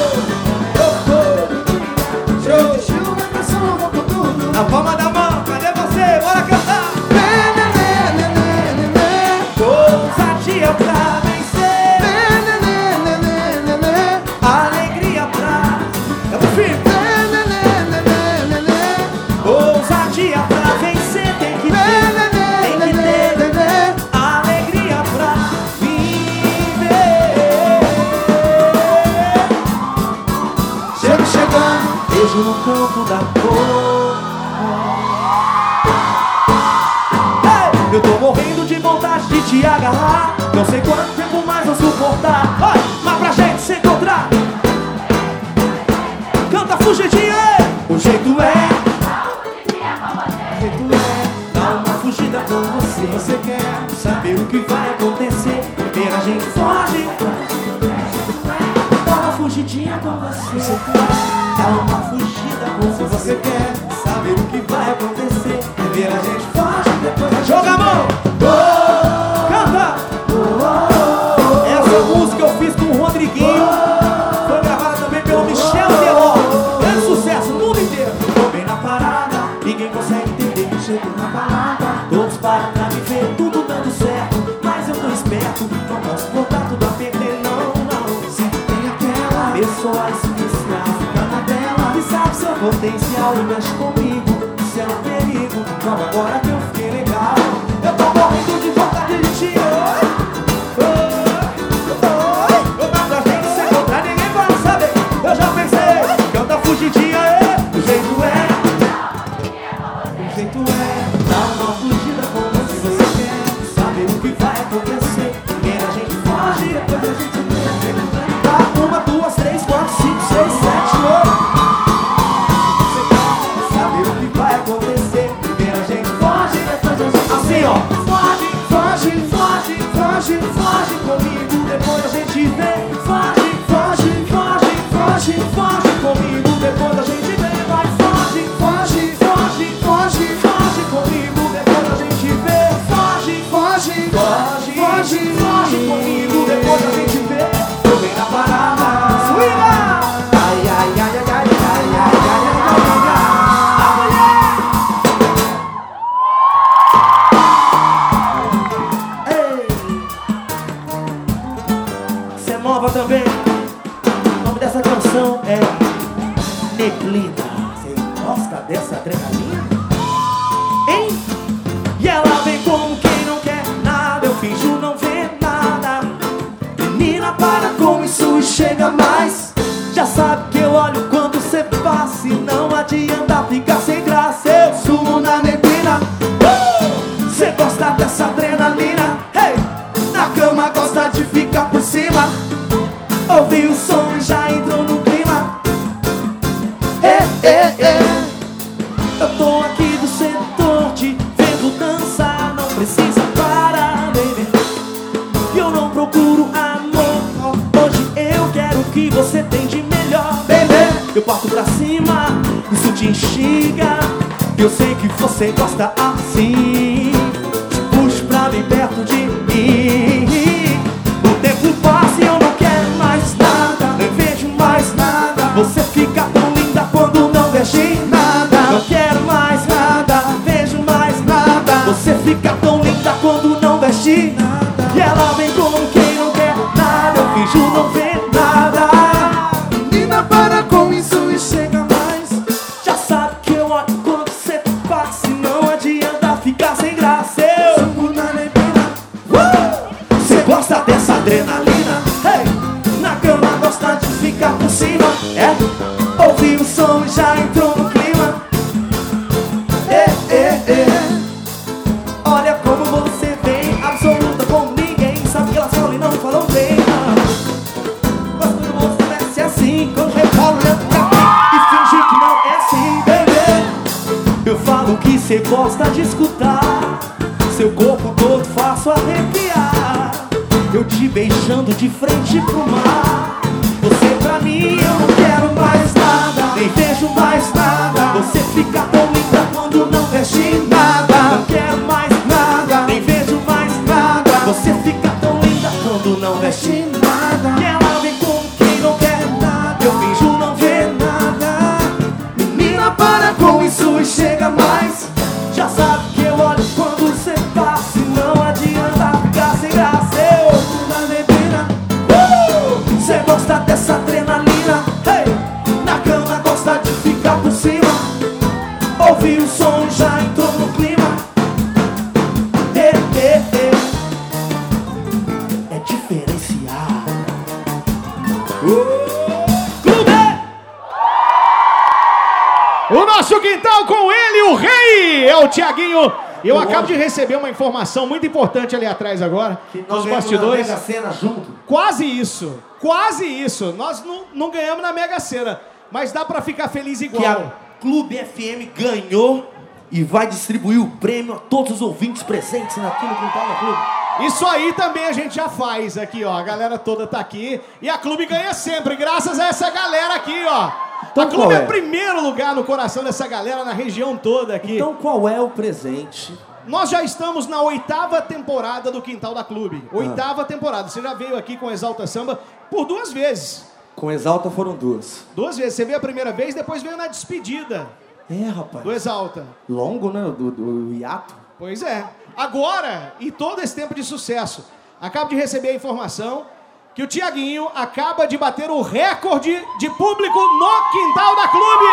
Tiaguinho. Eu acabo de receber uma informação muito importante ali atrás agora, nos bastidores. cena junto. Quase isso, quase isso. Nós não, não ganhamos na Mega Sena, mas dá pra ficar feliz Que igual. a Clube FM ganhou e vai distribuir o prêmio a todos os ouvintes presentes aqui no Quintal da Clube. Isso aí também a gente já faz aqui, ó. A galera toda tá aqui e a Clube ganha sempre, graças a essa galera aqui, ó. Então a Clube é é? primeiro lugar no coração dessa galera, na região toda aqui. Então qual é o presente? Nós já estamos na oitava temporada do Quintal da Clube. Ah. Oitava temporada. Você já veio aqui com Exalta Samba por duas vezes. Com Exalta foram duas. Duas vezes. Você veio a primeira vez, depois veio na despedida É, rapaz. do Exalta. Longo, né? Do, do hiato. Pois é. Agora, e todo esse tempo de sucesso, acabo de receber a informação que o Tiaguinho acaba de bater o recorde de público no Quintal da Clube.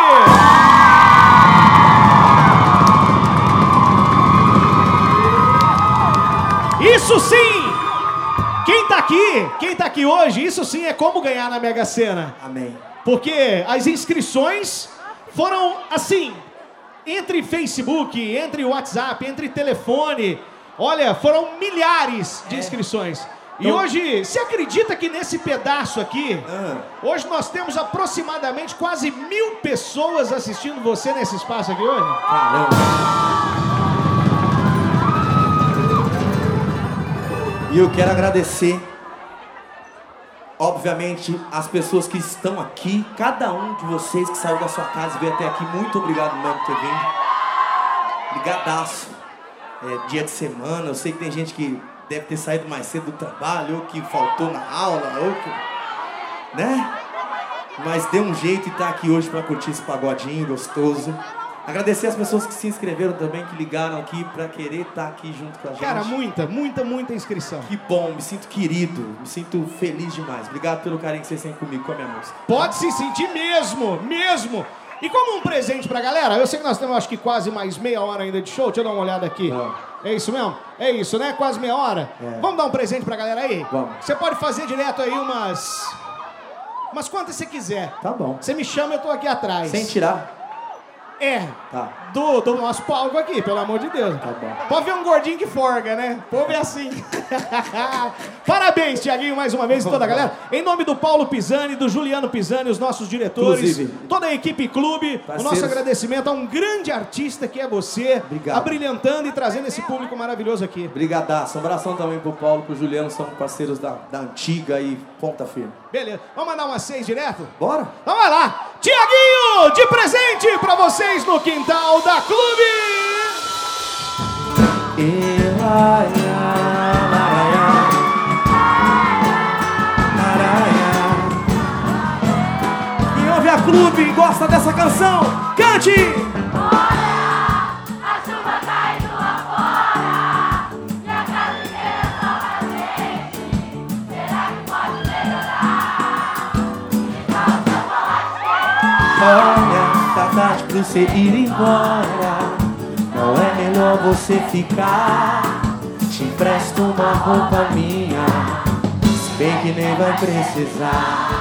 Isso sim! Quem tá aqui, quem tá aqui hoje, isso sim é como ganhar na Mega Sena. Amém. Porque as inscrições foram assim, entre Facebook, entre WhatsApp, entre telefone. Olha, foram milhares de inscrições. E hoje, você acredita que nesse pedaço aqui, Ah. hoje nós temos aproximadamente quase mil pessoas assistindo você nesse espaço aqui hoje? Caramba. E eu quero agradecer, obviamente, as pessoas que estão aqui, cada um de vocês que saiu da sua casa e veio até aqui. Muito obrigado mesmo por ter vindo. Brigadaço. É, dia de semana, eu sei que tem gente que deve ter saído mais cedo do trabalho, ou que faltou na aula, ou que. né? Mas deu um jeito e tá aqui hoje pra curtir esse pagodinho gostoso. Agradecer as pessoas que se inscreveram também, que ligaram aqui pra querer estar aqui junto com a gente. Cara, muita, muita, muita inscrição. Que bom, me sinto querido, me sinto feliz demais. Obrigado pelo carinho que vocês têm comigo, com a minha música. Pode se sentir mesmo, mesmo. E como um presente pra galera, eu sei que nós temos acho que quase mais meia hora ainda de show. Deixa eu dar uma olhada aqui. Não. É isso mesmo? É isso, né? Quase meia hora? É. Vamos dar um presente pra galera aí? Vamos. Você pode fazer direto aí umas. Umas quantas você quiser. Tá bom. Você me chama, eu tô aqui atrás. Sem tirar. É. Tá. Do, do nosso palco aqui, pelo amor de Deus. Tá bom. Pode ver um gordinho que forga, né? O povo é assim. Parabéns, Tiaguinho, mais uma vez, e toda a galera. Em nome do Paulo Pisani, do Juliano Pisani, os nossos diretores, Inclusive. toda a equipe clube, o Parceiros. nosso agradecimento a um grande artista que é você, Obrigado. abrilhantando e trazendo esse público maravilhoso aqui. Brigadaço. Um abração também pro Paulo, pro Juliano, são parceiros da, da antiga e ponta firme. Beleza. Vamos mandar uma seis direto? Bora? Então vai lá. Tiaguinho, de presente pra vocês no quintal da Clube. Laraia. Quem ouve a clube e gosta dessa canção, cante! Olha, tá tarde pra você ir embora. Não é melhor você ficar. Te empresto uma roupa minha. Se bem que nem vai precisar.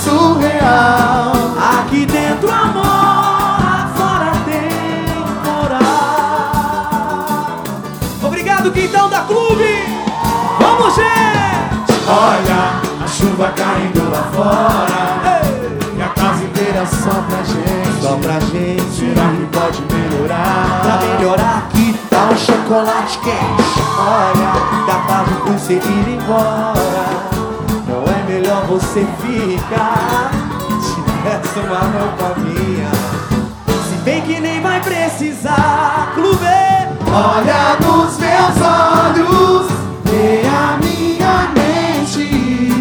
Surreal. Aqui dentro amor, lá fora temporal. Obrigado, Quintão da Clube! Vamos, gente! Olha a chuva caindo lá fora. E a casa inteira só pra gente. Só pra gente, Será que pode melhorar? pra melhorar, que tal chocolate quente? Olha, dá tarde você ir embora. Você ficar? Te peço uma roupa minha. Se bem que nem vai precisar, clube! Olha nos meus olhos, vê a minha mente.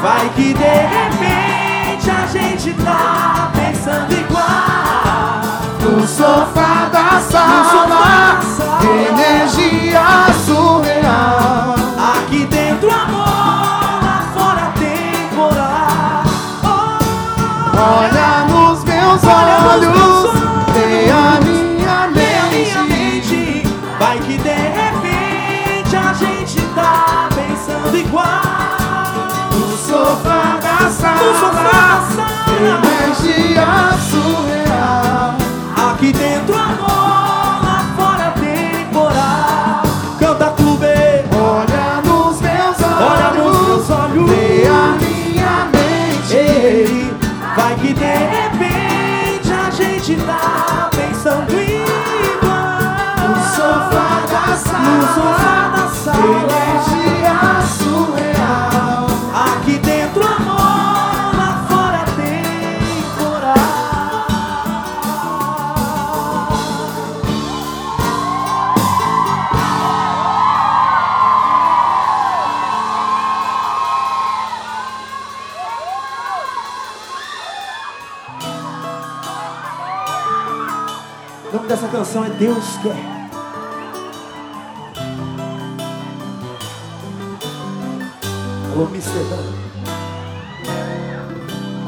Vai que de repente a gente tá pensando igual. No sofá da No sofá sala, da sala. energia Olha nos meus olhos, vê a minha mente. Vai que de repente a gente tá pensando igual. No sofá da sala, sala. energia surreal. Aqui dentro Deus Quer. Alô. Dan.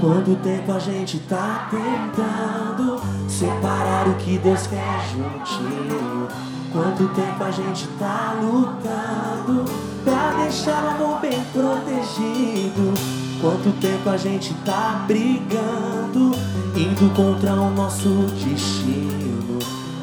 Quanto tempo a gente tá tentando separar o que Deus quer juntinho? Quanto tempo a gente tá lutando pra deixar o amor bem protegido? Quanto tempo a gente tá brigando, indo contra o nosso destino?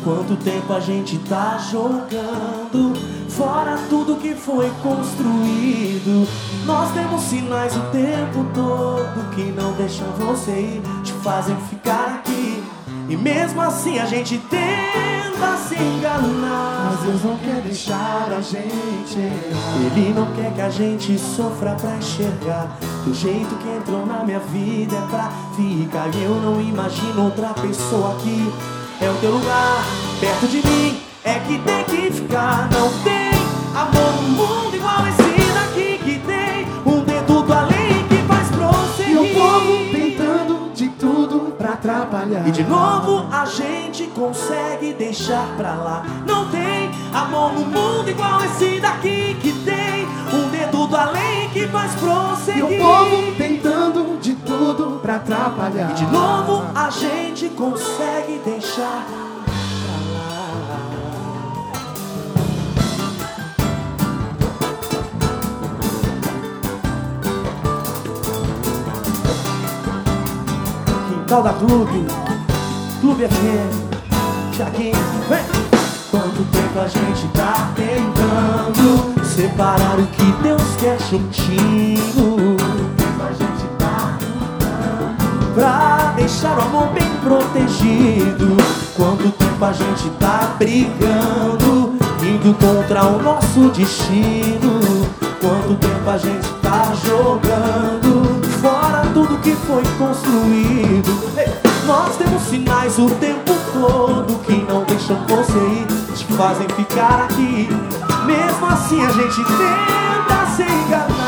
Quanto tempo a gente tá jogando fora tudo que foi construído? Nós temos sinais o tempo todo que não deixam você ir, te fazem ficar aqui. E mesmo assim a gente tenta se enganar. Mas Deus não quer deixar a gente errar. Ele não quer que a gente sofra pra enxergar Do jeito que entrou na minha vida é pra ficar E eu não imagino outra pessoa aqui É o teu lugar, perto de mim É que tem que ficar Não tem amor no mundo igual esse daqui Que tem um dedo do além que faz prosseguir E o povo tentando de tudo pra atrapalhar. e de novo a gente consegue deixar pra lá. Não tem amor no mundo igual esse daqui que tem um dedo do além que faz E prosseguir. o povo tentando de tudo pra atrapalhar. E de novo a gente consegue deixar Quintal da Clube, Clube FM, Tiaguinho, vem! Quanto tempo a gente tá tentando separar o que Deus quer juntinho? Pra deixar o amor bem protegido. Quanto tempo a gente tá brigando, indo contra o nosso destino? Quanto tempo a gente tá jogando fora tudo que foi construído? Nós temos sinais o tempo todo que não deixam você ir, te fazem ficar aqui. Mesmo assim a gente tenta se enganar.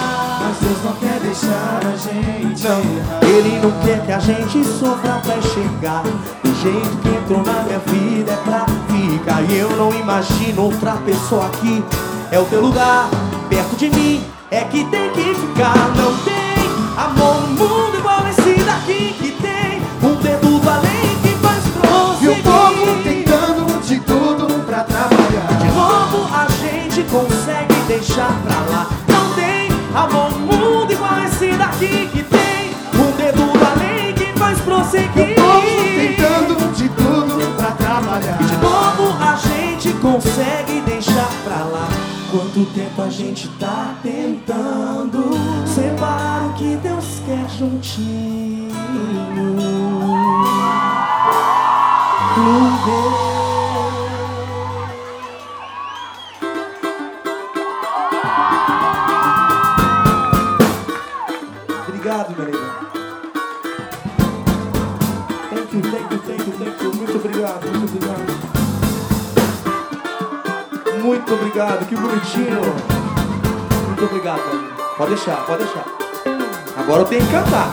Mas Deus não quer deixar a gente errar. Ele não quer que a gente sofra até chegar. Do jeito que entrou na minha vida é pra ficar. E eu não imagino outra pessoa aqui. É o teu lugar, perto de mim. É que tem que ficar. Não tem amor no mundo igual esse daqui que tem. Um dedo do além que faz E o povo prosseguir. tentando de tudo pra trabalhar. De novo a gente consegue deixar pra lá. Não tem amor daqui que tem. Um dedo do além que faz E prosseguir. o povo tentando de tudo pra trabalhar. De novo a gente consegue deixar pra lá. Quanto tempo a gente tá tentando separar o que Deus quer juntinho. Clube. Muito obrigado, que bonitinho. Muito obrigado. Pode deixar, pode deixar. Agora eu tenho que cantar.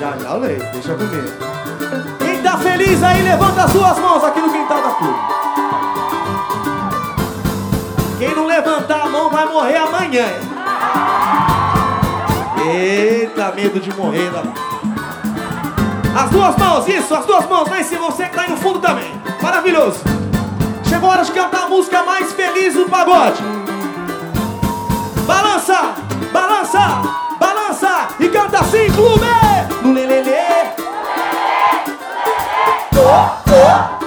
Já, já olhei, deixa comigo. Quem tá feliz aí, levanta as duas mãos aqui no quintal da clube. Quem não levantar a mão vai morrer amanhã. Eita, medo de morrer da as duas mãos, isso, as duas mãos lá em cima, você que tá aí no fundo também. Maravilhoso. Chegou a hora de cantar a música mais feliz do pagode. Balança, balança, balança e canta assim, clube! No lelele.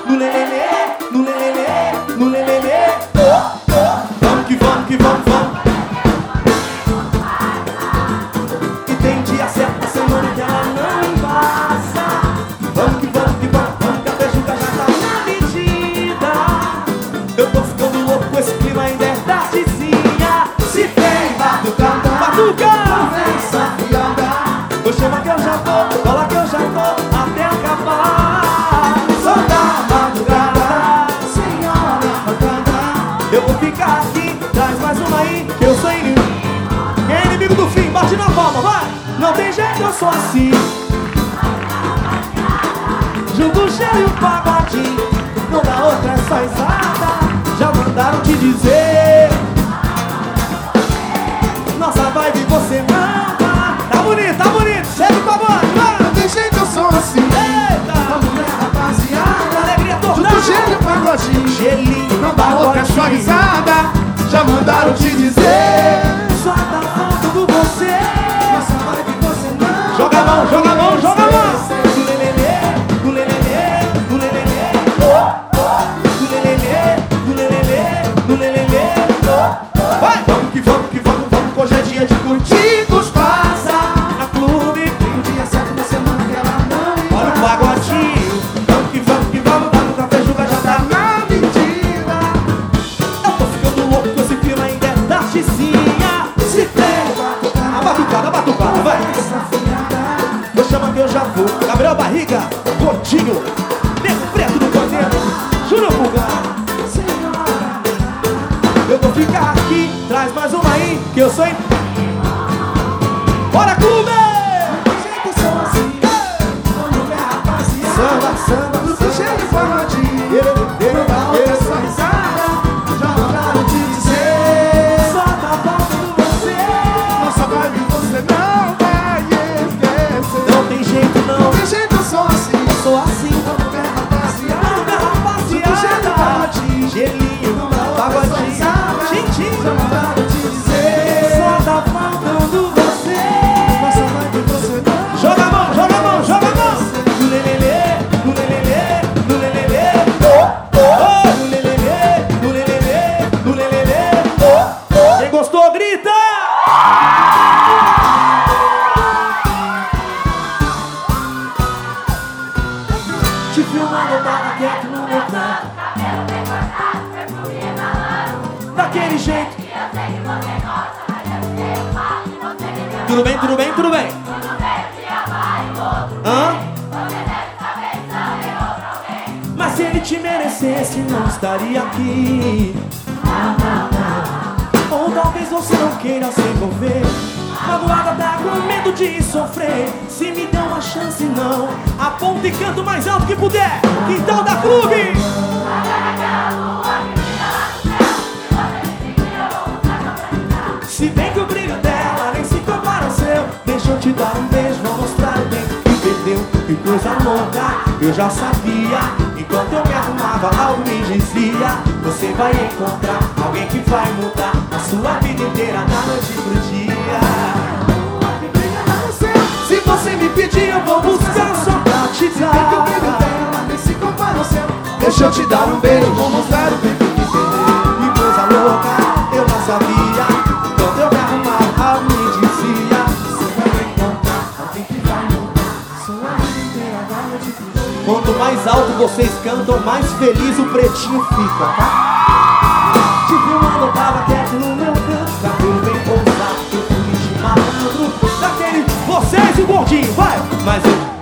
No lelele, no Não tem jeito, eu sou assim. Junto o cheiro e o pagodinho, não dá outra essa risada. Já mandaram te dizer. Nossa vibe você não tá. Bonito, tá bonito, chega o pagode, vai! Não tem jeito, eu sou assim. Eita! Vamos ver, rapaziada. Alegria total! Tudo cheio, pagodinho. Gelinho, Não dá outra sua risada. Já mandaram te dizer. Que louca, eu já sabia Enquanto eu me arrumava, algo me dizia Você vai encontrar alguém que vai mudar A sua vida inteira, da noite pro dia. Se você me pedir, eu vou buscar só pra te Deixa eu te dar um beijo, vou mostrar o bem que me perdeu. Que coisa louca, Quanto mais alto vocês cantam, mais feliz o pretinho fica, tá? Te filmando, eu tava quieto no meu canto Cabelo bem pousado, eu fui de malandro Daquele, vocês e o gordinho, vai! Mas eu...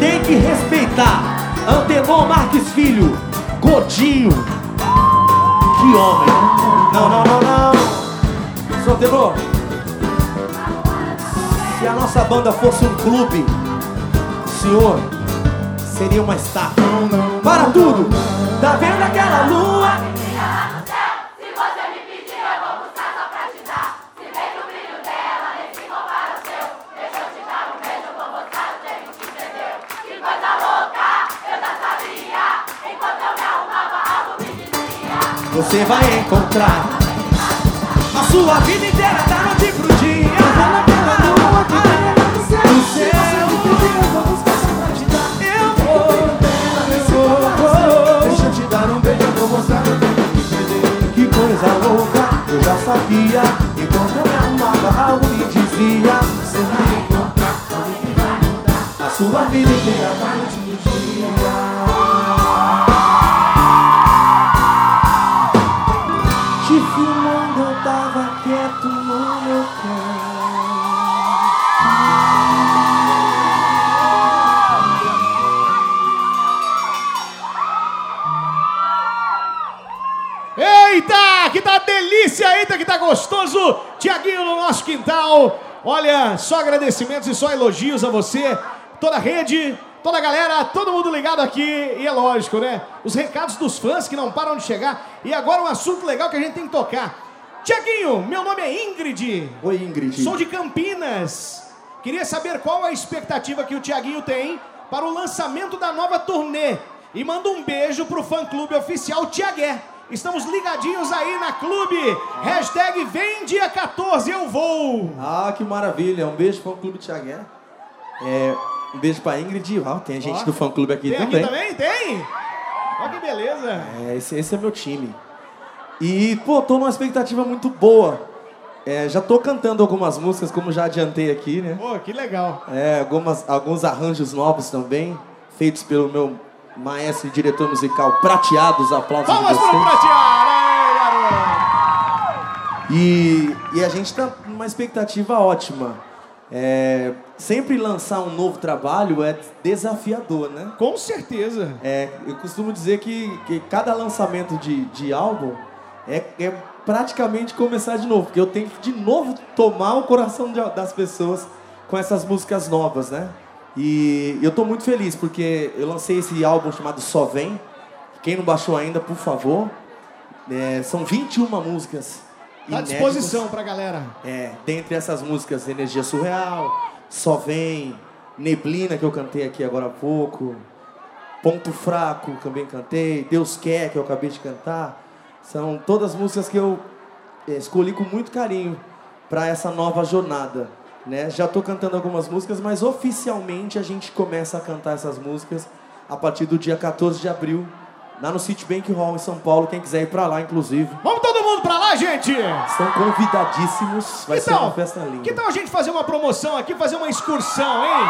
Tem que respeitar. Antenor Marques Filho, gordinho. Que homem. Não, não, não, não. Seu Antenor. Nossa banda fosse um clube, senhor, seria uma estátua. Para tudo. Tá vendo aquela lua? Você me pedir, eu vou buscar sabia. Enquanto eu me arrumava, algo me dizia. Você vai encontrar alguém que vai mudar. A sua vida inteira Da gostoso. Tiaguinho no nosso quintal. Olha, só agradecimentos e só elogios a você, toda a rede, toda a galera, todo mundo ligado aqui. E é lógico, né? Os recados dos fãs que não param de chegar. E agora um assunto legal que a gente tem que tocar. Tiaguinho, meu nome é Ingrid. Oi, Ingrid. Sou de Campinas. Queria saber qual a expectativa que o Tiaguinho tem para o lançamento da nova turnê. E manda um beijo pro fã clube oficial Tiagué. Estamos ligadinhos aí na clube. Hashtag vem dia 14, eu vou. Ah, que maravilha. Um beijo fã clube Thiagué. É, um beijo pra Ingrid. Ah, tem gente Ó, do fã clube aqui Tem também. aqui também? Tem? Olha que beleza. É, esse, esse é meu time. E, pô, tô numa expectativa muito boa. É, já tô cantando algumas músicas, como já adiantei aqui, né? Pô, que legal. É, algumas, alguns arranjos novos também, feitos pelo meu maestro e diretor musical Prateados. Aplausos Vamos vocês. aí, garoto. E, e a gente tá numa expectativa ótima. É, sempre lançar um novo trabalho é desafiador, né? Com certeza. É, eu costumo dizer que, que cada lançamento de, de álbum é, é praticamente começar de novo, porque eu tenho que de novo tomar o coração de- das pessoas com essas músicas novas, né? E eu tô muito feliz porque eu lancei esse álbum chamado Só Vem. Quem não baixou ainda, por favor. É, são 21 músicas. Tá à disposição pra galera. É, dentre essas músicas, Energia Surreal, Só Vem, Neblina, que eu cantei aqui agora há pouco, Ponto Fraco, também cantei, Deus Quer, que eu acabei de cantar. São todas músicas que eu eh, escolhi com muito carinho para essa nova jornada. Né? Já estou cantando algumas músicas, mas oficialmente a gente começa a cantar essas músicas a partir do dia 14 de abril, lá no Citibank Hall em São Paulo. Quem quiser ir para lá, inclusive. Vamos todo mundo pra lá, gente? Estão convidadíssimos. Vai que ser uma festa linda. Que tal a gente fazer uma promoção aqui, fazer uma excursão, hein?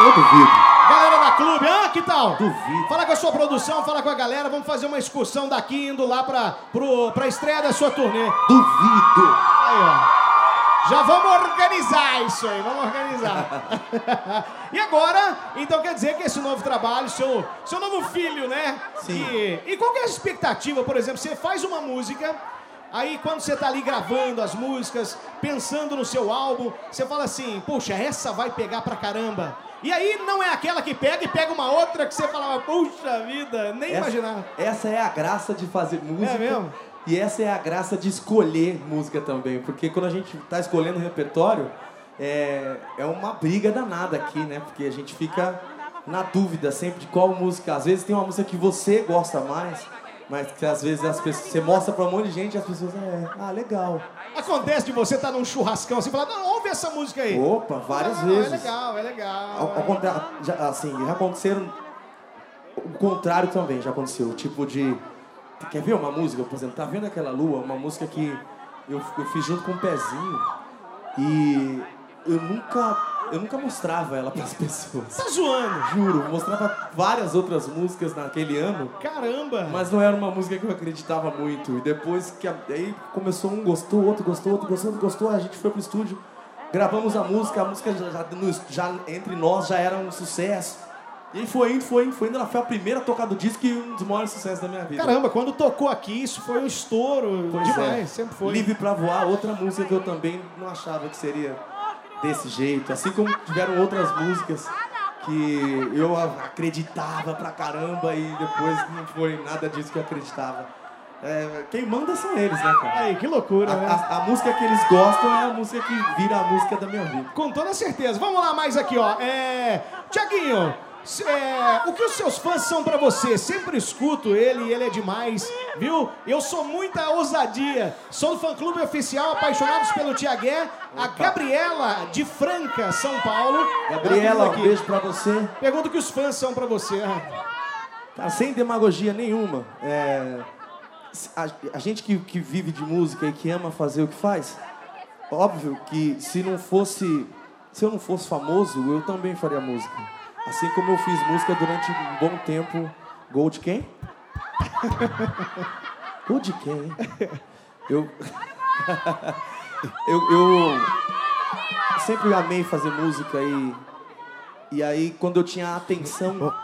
Eu duvido. Galera da clube, ah, que tal? Duvido. Fala com a sua produção, fala com a galera, vamos fazer uma excursão daqui, indo lá pra, pro, pra estreia da sua turnê. Duvido. Aí, ó. Já vamos organizar isso aí, vamos organizar. e agora, então quer dizer que esse novo trabalho, seu, seu novo filho, né? Sim. E, e qual que é a expectativa, por exemplo, você faz uma música, aí quando você tá ali gravando as músicas, pensando no seu álbum, você fala assim, puxa, essa vai pegar pra caramba. E aí não é aquela que pega e pega uma outra que você falava, puxa vida, nem imaginava. Essa é a graça de fazer música. É mesmo? E essa é a graça de escolher música também. Porque quando a gente tá escolhendo o repertório, é, é uma briga danada aqui, né? Porque a gente fica na dúvida sempre de qual música. Às vezes tem uma música que você gosta mais, mas que às vezes as pessoas, você mostra pra um monte de gente e as pessoas, é, ah, legal. Acontece de você estar num churrascão assim e falar, não, ouve essa música aí. Opa, várias Ah, vezes. É legal, é legal. Já, assim, já aconteceram. O contrário também já aconteceu. Tipo de. Quer ver uma música, por exemplo? Tá vendo aquela lua? Uma música que eu, eu fiz junto com o Pezinho. E eu nunca. Eu nunca mostrava ela pras pessoas. Tá zoando. Juro, mostrava várias outras músicas naquele ano. Caramba. Mas não era uma música que eu acreditava muito. E depois que a- aí começou um gostou, outro gostou, outro gostou, outro gostou, a gente foi pro estúdio, gravamos a música, a música já, já, já entre nós já era um sucesso. E foi indo, foi indo, foi indo, ela foi a primeira a tocar do disco e um dos maiores sucessos da minha vida. Caramba, quando tocou aqui, isso foi um estouro Pois demais, é. sempre foi. Livre pra voar, outra música que eu também não achava que seria desse jeito. Assim como tiveram outras músicas que eu acreditava pra caramba e depois não foi nada disso que eu acreditava. É, quem manda são eles, né, cara? Aí, que loucura, A, né? a- a música que eles gostam é a música que vira a música da minha vida. Com toda certeza. Vamos lá mais aqui, ó. É... Tiaguinho, é, o que os seus fãs são pra você? Sempre escuto ele, ele é demais, viu? Eu sou muita ousadia. Sou do fã-clube oficial, apaixonados pelo Tiagué. A Gabriela, de Franca, São Paulo. Gabriela, Ela um beijo pra você. Pergunta o que os fãs são pra você. Ah, Cara, sem demagogia nenhuma. é, a, a gente que, que vive de música e que ama fazer o que faz, óbvio que se não fosse. Se eu não fosse famoso, eu também faria música. Assim como eu fiz música durante um bom tempo. Gol de quem? Gol de quem? Eu. eu, eu sempre amei fazer música e. E aí, quando eu tinha a atenção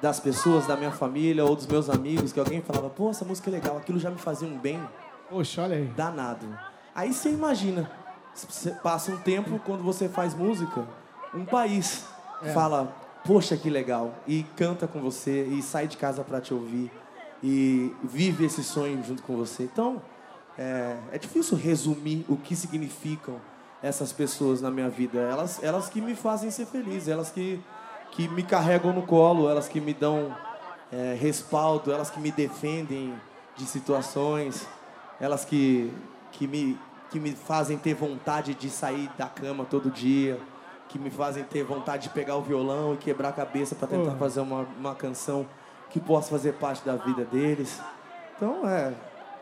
das pessoas, da minha família ou dos meus amigos, que alguém falava, pô, essa música é legal, aquilo já me fazia um bem Poxa, olha aí. danado. Aí você imagina, você passa um tempo quando você faz música, um país fala, poxa, que legal, e canta com você, e sai de casa para te ouvir, e vive esse sonho junto com você. Então, é, é difícil resumir o que significam essas pessoas na minha vida. Elas, elas que me fazem ser feliz, elas que, que me carregam no colo, elas que me dão é, respaldo, elas que me defendem de situações, elas que, que, me, que me fazem ter vontade de sair da cama todo dia, que me fazem ter vontade de pegar o violão e quebrar a cabeça para tentar fazer uma, uma canção que possa fazer parte da vida deles. Então, é,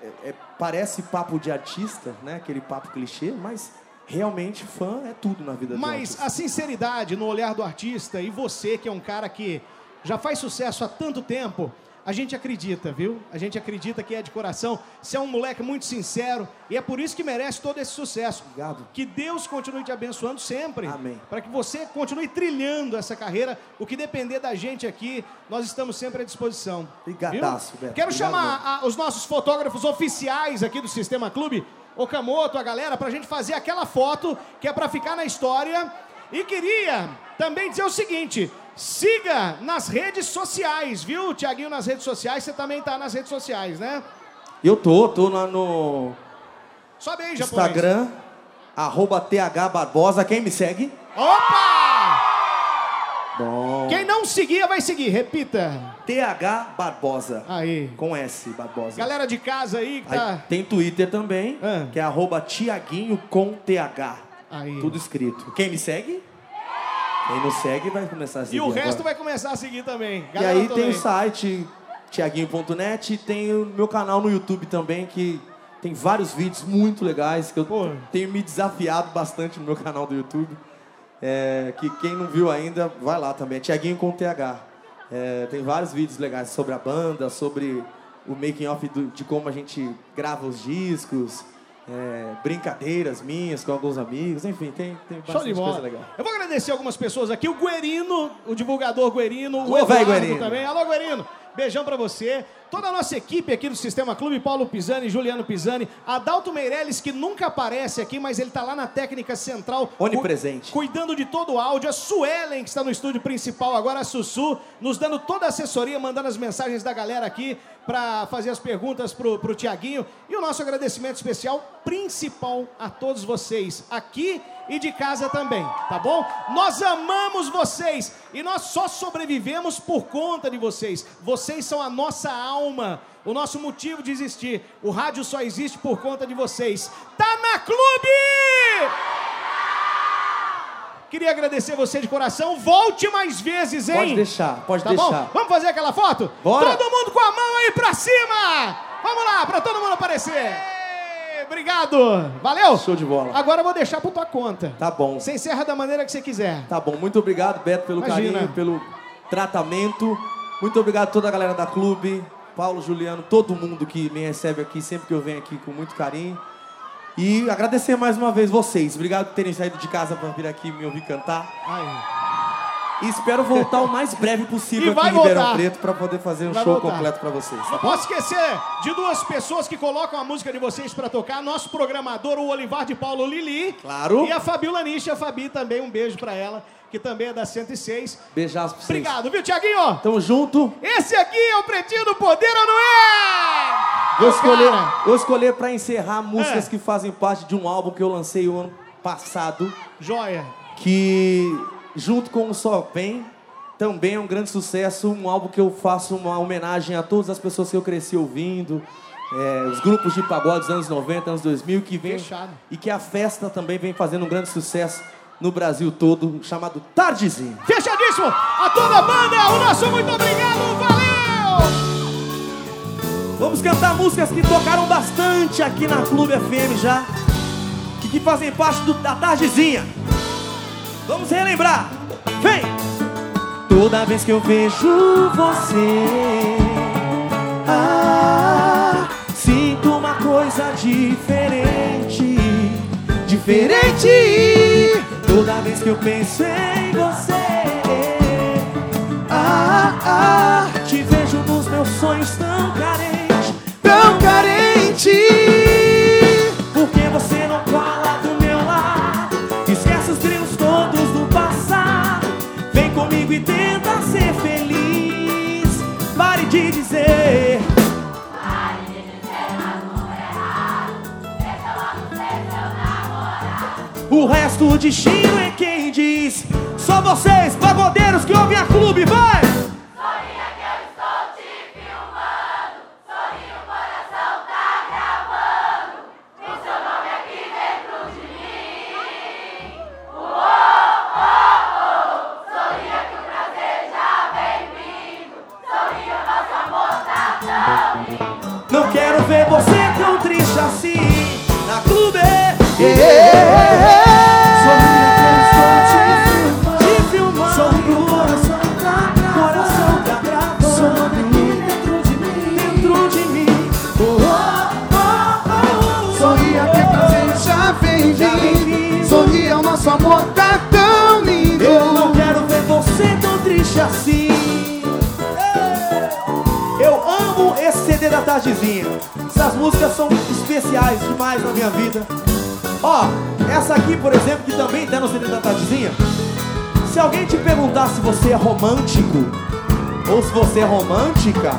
é- é- parece papo de artista, né? Aquele papo clichê, mas realmente fã é tudo na vida de um Mas a sinceridade no olhar do artista e você, que é um cara que já faz sucesso há tanto tempo, a gente acredita, viu? A gente acredita que é de coração. Você é um moleque muito sincero e é por isso que merece todo esse sucesso. Obrigado. Que Deus continue te abençoando sempre. Amém. Para que você continue trilhando essa carreira. O que depender da gente aqui, nós estamos sempre à disposição. Brigadaço, viu? Beto. Quero Obrigado chamar a- os nossos fotógrafos oficiais aqui do Sistema Clube, Okamoto, a galera, pra gente fazer aquela foto que é pra ficar na história. E queria também dizer o seguinte: siga nas redes sociais, viu, Tiaguinho, nas redes sociais. Você também tá nas redes sociais, né? Eu tô, tô lá no Sobe aí, japonês. Instagram, arroba TH Barbosa. Quem me segue? Opa! Bom. Quem não seguia, vai seguir. Repita. TH Barbosa. Aí. Com S, Barbosa. Galera de casa aí que Aí tá. tem Twitter também, Ah. que é arroba Tiaguinho com TH. Aí. Tudo escrito. Quem me segue? Quem não segue vai começar a seguir. E o resto agora. vai começar a seguir também. E Galera aí toda tem o site tiaguinho.net e tem o meu canal no YouTube também, que Tem vários vídeos muito legais que eu tenho me desafiado bastante no meu canal do YouTube. É, que quem não viu ainda, vai lá também. É Tiaguinho com TH. É, tem vários vídeos legais sobre a banda, sobre o making off de como a gente grava os discos, é, brincadeiras minhas com alguns amigos, enfim, tem, tem Show de bastante bola. coisa legal. Eu vou agradecer algumas pessoas aqui. O Guerino, o divulgador Guerino. o Alô, Eduardo véi, Guerino. também. Alô, Guerino. Beijão pra você. Toda a nossa equipe aqui do Sistema Clube, Paulo Pisani, Juliano Pisani, Adalto Meirelles, que nunca aparece aqui, mas ele tá lá na técnica central. cu- Onipresente. cuidando de todo o áudio. A Suelen, que está no estúdio principal agora, a Sussu, nos dando toda a assessoria, mandando as mensagens da galera aqui para fazer as perguntas pro, pro Tiaguinho. E o nosso agradecimento especial principal a todos vocês, aqui e de casa também, tá bom? Nós amamos vocês e nós só sobrevivemos por conta de vocês. Vocês são a nossa alma, o nosso motivo de existir. O rádio só existe por conta de vocês. Tá na clube! Queria agradecer você de coração. Volte mais vezes, hein? Pode deixar, pode Tá deixar. bom? Vamos fazer aquela foto? Bora. Todo mundo com a mão aí pra cima! Vamos lá, pra todo mundo aparecer. Obrigado. Valeu? Show de bola. Agora eu vou deixar por tua conta. Tá bom. Você encerra da maneira que você quiser. Tá bom, muito obrigado, Beto, pelo Imagina. carinho, pelo tratamento. Muito obrigado a toda a galera da clube, Paulo, Juliano, todo mundo que me recebe aqui, sempre que eu venho aqui com muito carinho. E agradecer mais uma vez vocês. Obrigado por terem saído de casa para vir aqui me ouvir cantar. E espero voltar o mais breve possível aqui em Ribeirão voltar. Preto para poder fazer um Vai show voltar. completo para vocês. tá Não posso esquecer de duas pessoas que colocam a música de vocês pra tocar. Nosso programador, o Olivar de Paulo Lili. Claro. E a Fabiola Nisha, a Fabi também, um beijo pra ela, que também é da 106. Beijaço pra vocês. Obrigado, viu, Tiaguinho? Tamo junto. Esse aqui é o Pretinho do Poder ou não é? Vou escolher, cara. vou escolher para encerrar músicas É. que fazem parte de um álbum que eu lancei o ano passado. Joia. que junto com o Só Vem também é um grande sucesso, um álbum que eu faço uma homenagem a todas as pessoas que eu cresci ouvindo, é, os grupos de pagode dos anos 90, anos 2000 que vem Fechado. e que a festa também vem fazendo um grande sucesso no Brasil todo, chamado Tardezinho. Fechadíssimo. A toda a banda, o nosso muito obrigado. Valeu! Vamos cantar músicas que tocaram bastante aqui na Clube FM já e que fazem parte do- da tardezinha. Vamos relembrar. Vem! Toda vez que eu vejo você, ah, sinto uma coisa diferente, diferente. Toda vez que eu penso em você, ah, ah, te vejo nos meus sonhos tão carente, tão carente. O resto o destino é quem diz. Só vocês, pagodeiros que ouvem a clube, vai! Tardezinha. Essas músicas são especiais demais na minha vida. Ó, essa aqui, por exemplo, que também tá no CD da Tardezinha. Se alguém te perguntar se você é romântico ou se você é romântica,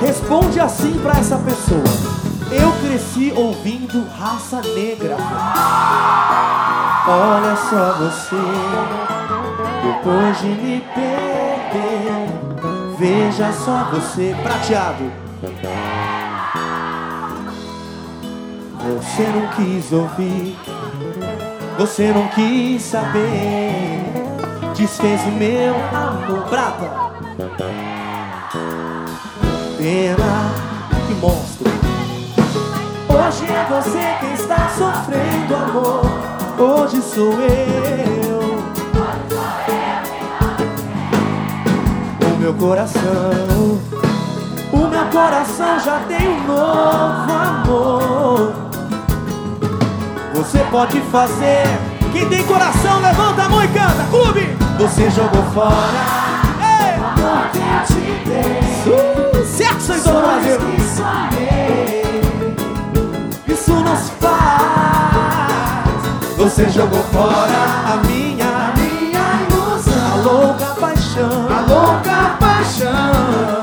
responde assim pra essa pessoa. Eu cresci ouvindo Raça Negra. Olha só você, depois de me perder, veja só você, prateado. Você não quis ouvir, você não quis saber, desfez o meu amor, prata. Pena que monstro. Hoje é você quem está sofrendo amor. Hoje sou eu. O meu coração, o meu coração já tem um novo amor. Você pode fazer. Quem tem coração, levanta a mão e canta. Clube! Você jogou fora. Ei! Uh, Sexo em todo o Brasil. Isso não se faz. Você jogou fora a minha, a minha ilusão. A louca paixão. A louca paixão.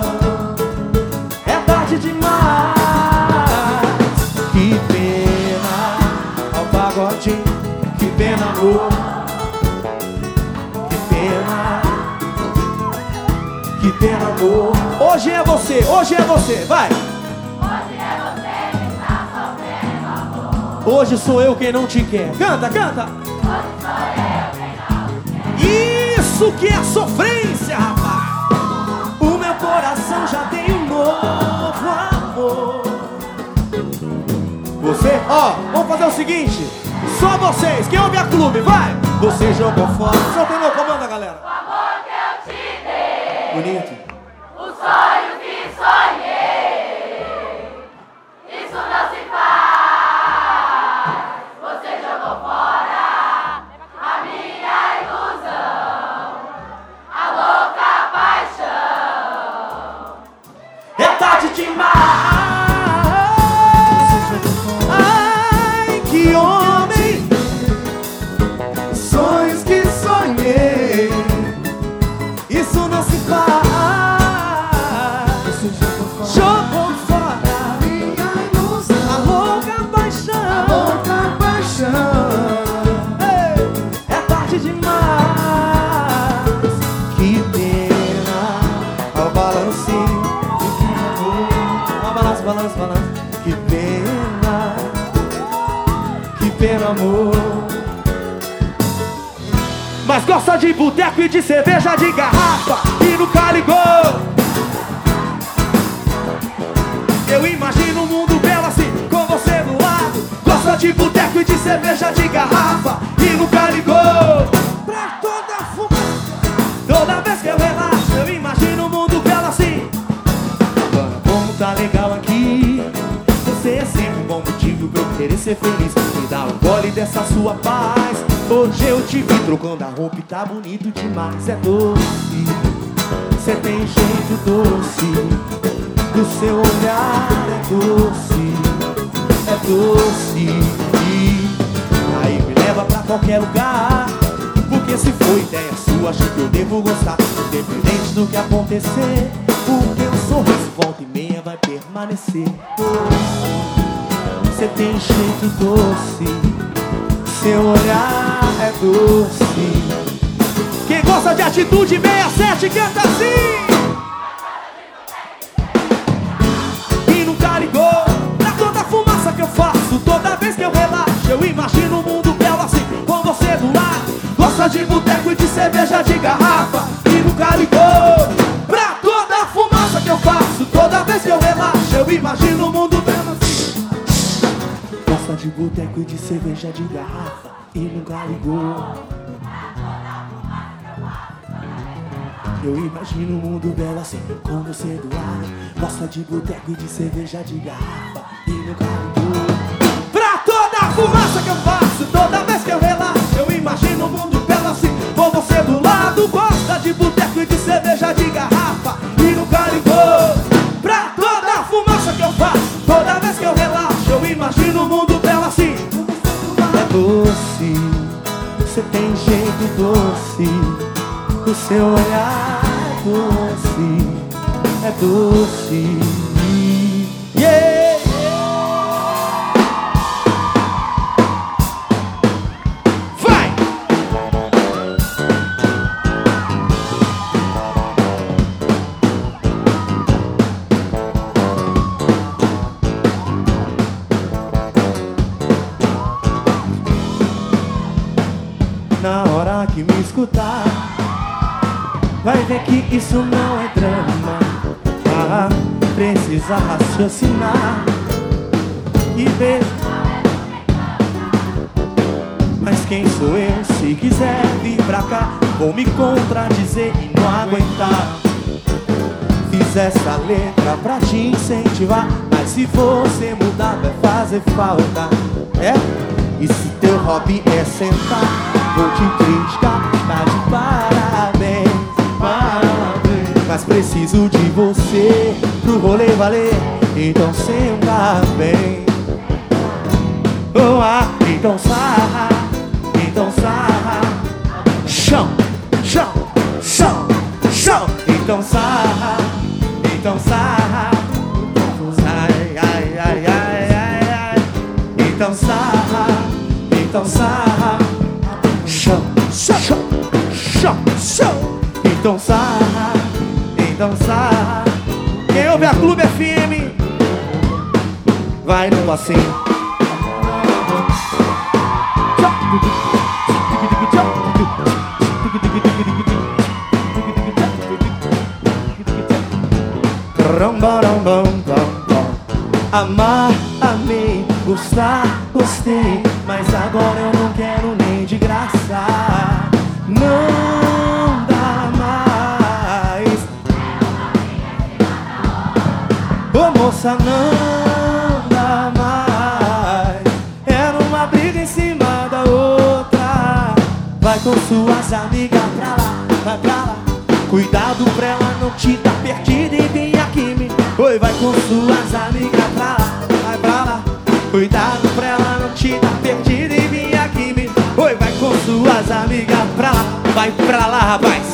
Amor. Que pena. Que pena, amor. Hoje é você, hoje é você, vai. Hoje sou eu quem não te quer. Canta, canta. Isso que é sofrência, rapaz. O meu coração já tem um novo amor. Você, ó, vamos fazer o seguinte. Só vocês, quem ouve a clube, vai. Você jogou fora. Só amor. Mas gosta de boteco e de cerveja de garrafa e nunca ligou. Eu imagino um mundo belo assim, com você do lado. Gosta de boteco e de cerveja de garrafa e nunca ligou. Pra toda. Toda vez que eu relaxo, eu imagino um mundo belo assim. Agora, como tá legal aqui. Você é sempre um bom motivo pra eu querer ser feliz. Dá um gole dessa sua paz. Hoje eu te vi trocando a roupa e tá bonito demais. É doce, você tem jeito doce. Do seu olhar é doce, é doce. Aí me leva pra qualquer lugar. Porque se for ideia sua, acho que eu devo gostar. Independente do que acontecer. Porque o sorriso volta e meia vai permanecer. Você tem jeito doce. Seu olhar é doce. Quem gosta de atitude 67 canta assim. E nunca ligou pra toda fumaça que eu faço. Toda vez que eu relaxo, eu imagino um mundo belo assim, com você do lado. Gosta de boteco e de cerveja de garrafa. E nunca ligou pra toda fumaça que eu faço. Toda vez que eu relaxo, eu imagino um mundo de boteco e de cerveja de garrafa. E nunca ligou. Eu imagino um mundo belo assim, com você do lado. Gosta de boteco e de cerveja de garrafa. E nunca ligou. Pra toda a fumaça que eu faço, toda vez que eu relaxo, eu imagino um mundo belo assim, com você do lado. Gosta de boteco e de cerveja de garrafa. E nunca ligou. Pra toda a fumaça que eu faço, toda vez que eu relaxo, eu imagino um mundo doce, você tem jeito doce. O seu olhar doce, é doce. Yeah. Ver que isso não é drama Ah, precisa raciocinar que ver. Mas quem sou eu? Se quiser vir pra cá, vou me contradizer e não aguentar. Fiz essa letra pra te incentivar, mas se você mudar vai fazer falta. É? E se teu hobby é sentar, vou te criticar, tá de parabéns. Mas preciso de você pro rolê valer, então senta bem. Oh, ah, então sarra, então sarra. Chão, chão, chão, chão. Então sarra, então sarra. Ai, ai, ai, ai, ai, ai. Então sarra, então sarra. Chão, chão, chão, chão. Então sarra, sarra. Quem ouve a Clube FM, vai no passinho. Amar, amei, gostar, gostei Não dá mais Era uma briga em cima da outra. Vai com suas amigas pra lá, vai pra lá. Cuidado pra ela não te dar perdida e vir aqui me Oi, vai com suas amigas pra lá, vai pra lá. Cuidado pra ela não te dar perdida e vir aqui me Oi, vai com suas amigas pra lá, vai pra lá, rapaz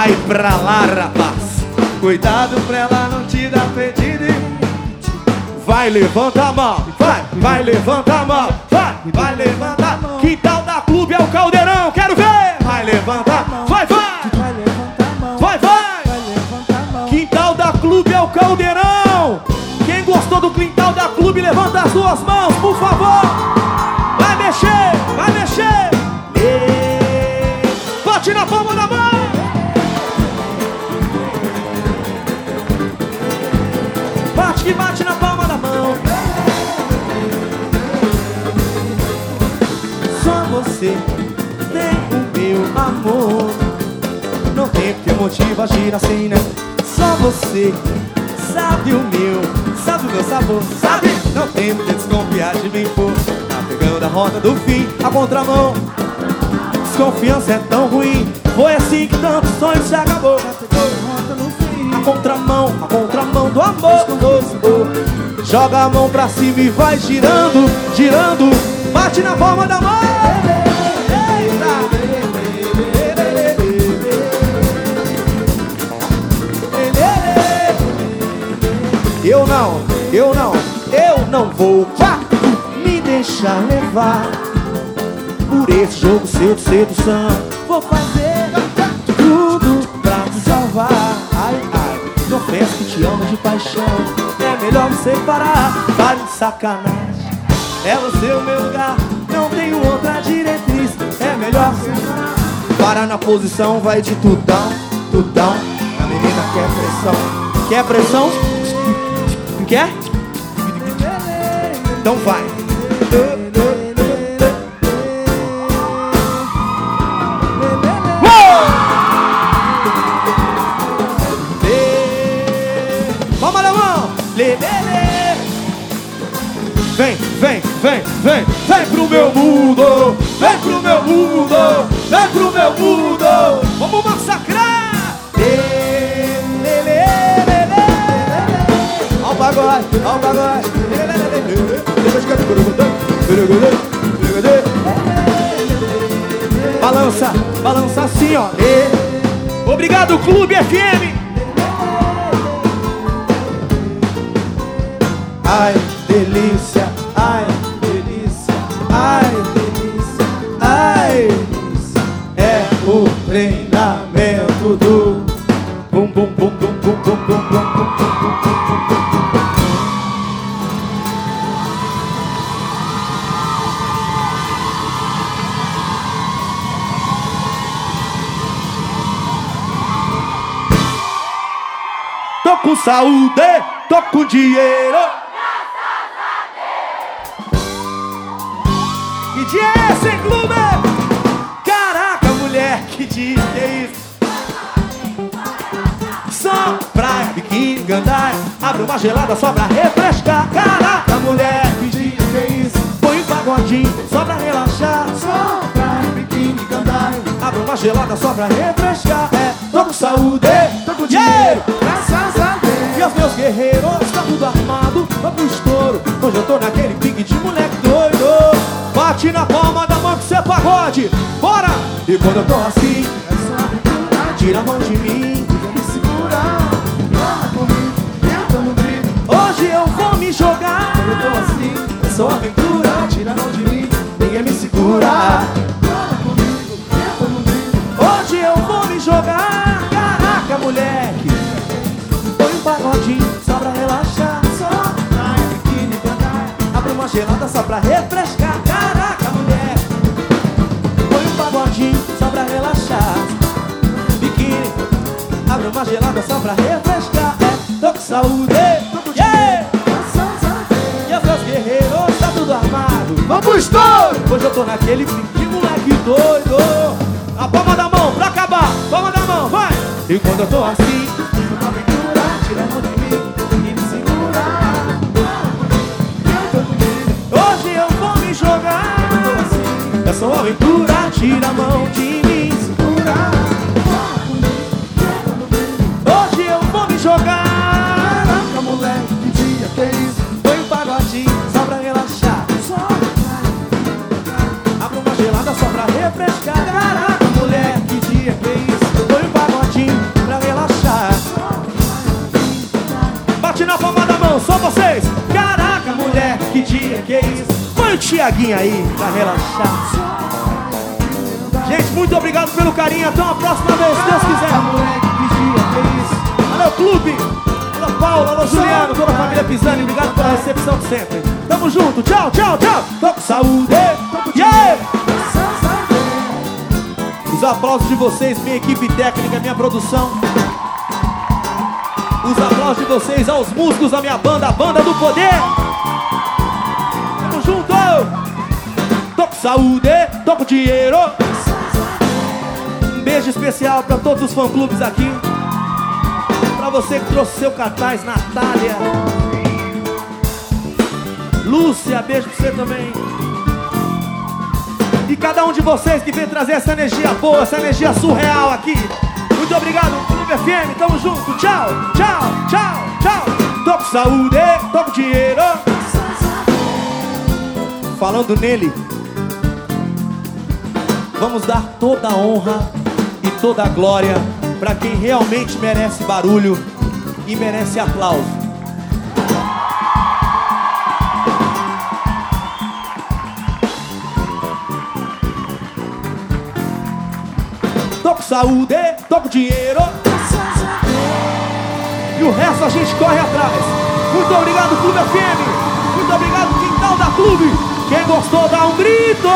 Vai pra lá, rapaz Cuidado pra ela não te dar perdida e Vai, levanta a mão, vai, vai, levanta a mão, vai, vai, levanta a mão. Quintal da clube é o caldeirão, quero ver. Vai, levanta a mão, vai, vai, Vai levantar a mão, vai, vai. vai levantar a mão. Quintal da clube é o caldeirão. Quem gostou do quintal da clube, levanta as duas mãos, por favor. Motivo agir assim, né? Só você sabe o meu, sabe o meu sabor, sabe? Não tem porque desconfiar de mim, pô. Tá pegando a rota do fim, a contramão. Desconfiança é tão ruim. Foi assim que tantos sonhos se acabou. Rota no fim. A contramão, a contramão do amor. Joga a mão pra cima e vai girando, girando. Bate na palma da mão. Não, eu não, eu não vou vá, me deixar levar por esse jogo seu de sedução. Vou fazer tudo pra te salvar. Ai, ai, confesso que te amo de paixão. É melhor você parar, pare de sacanagem. É você o meu lugar, não tenho outra diretriz. É melhor você parar. Para na posição, vai de tudão, tudão. A menina quer pressão, quer pressão? Quer? Então vai. Vem, vem, vem, vem, vem pro meu mundo! Vem pro meu mundo! Vem pro meu mundo! Vamos massacrar! Pagode, ao pagode! Balança, balança assim, ó. Obrigado, Clube FM! Ai, delícia, saúde, tô com dinheiro. Que dia é esse, clube? Caraca, mulher, que dia é isso? Só praia, biquíni, gandaia Abre uma gelada só pra refrescar Caraca, mulher, que dia é isso? Põe um pagodinho só pra relaxar Só pra biquíni, gandaia. Abre uma gelada só pra refrescar É, tô com saúde, tô com Dinheiro, meus guerreiros, tá tudo armado Vamos pro estouro, hoje eu tô naquele pique de moleque doido. Bate na palma da mão que cê é pagode. Bora! E quando eu tô assim, tira a mão de mim gelada só pra refrescar Caraca, mulher Põe um pagodinho só pra relaxar Biquíni Abre uma gelada só pra refrescar É, tô com saúde yeah! A Deus. E os meus guerreiros, tá tudo armado Vamos estouro! Hoje eu tô naquele pique de moleque doido A palma da mão pra acabar Palma da mão, vai! E quando eu tô assim assim, É aventura, tira a mão de Põe o Tiaguinho aí pra relaxar Gente, muito obrigado pelo carinho Até uma próxima vez, se Deus quiser? Alô, clube! Alô, Paulo, alô, Juliano, toda a família Pisani, obrigado pela recepção de sempre. Tamo junto, tchau, tchau, tchau! Tô com saúde! Yeah! Os aplausos de vocês, minha equipe técnica, minha produção. Os aplausos de vocês aos músicos da minha banda, a banda do poder. Saúde, tô com dinheiro. Um beijo especial pra todos os fã-clubes aqui. Pra você que trouxe seu cartaz, Natália. Lúcia, beijo pra você também. E cada um de vocês que veio trazer essa energia boa, essa energia surreal aqui. Muito obrigado, Clube FM, tamo junto. Tchau, tchau, tchau, tchau. Tô com saúde, tô com dinheiro. Falando nele, vamos dar toda a honra e toda a glória para quem realmente merece barulho e merece aplauso. Tô com saúde, tô com dinheiro. E o resto a gente corre atrás. Muito obrigado, Clube FM. Muito obrigado, Quintal da Clube. Quem gostou, dá um grito.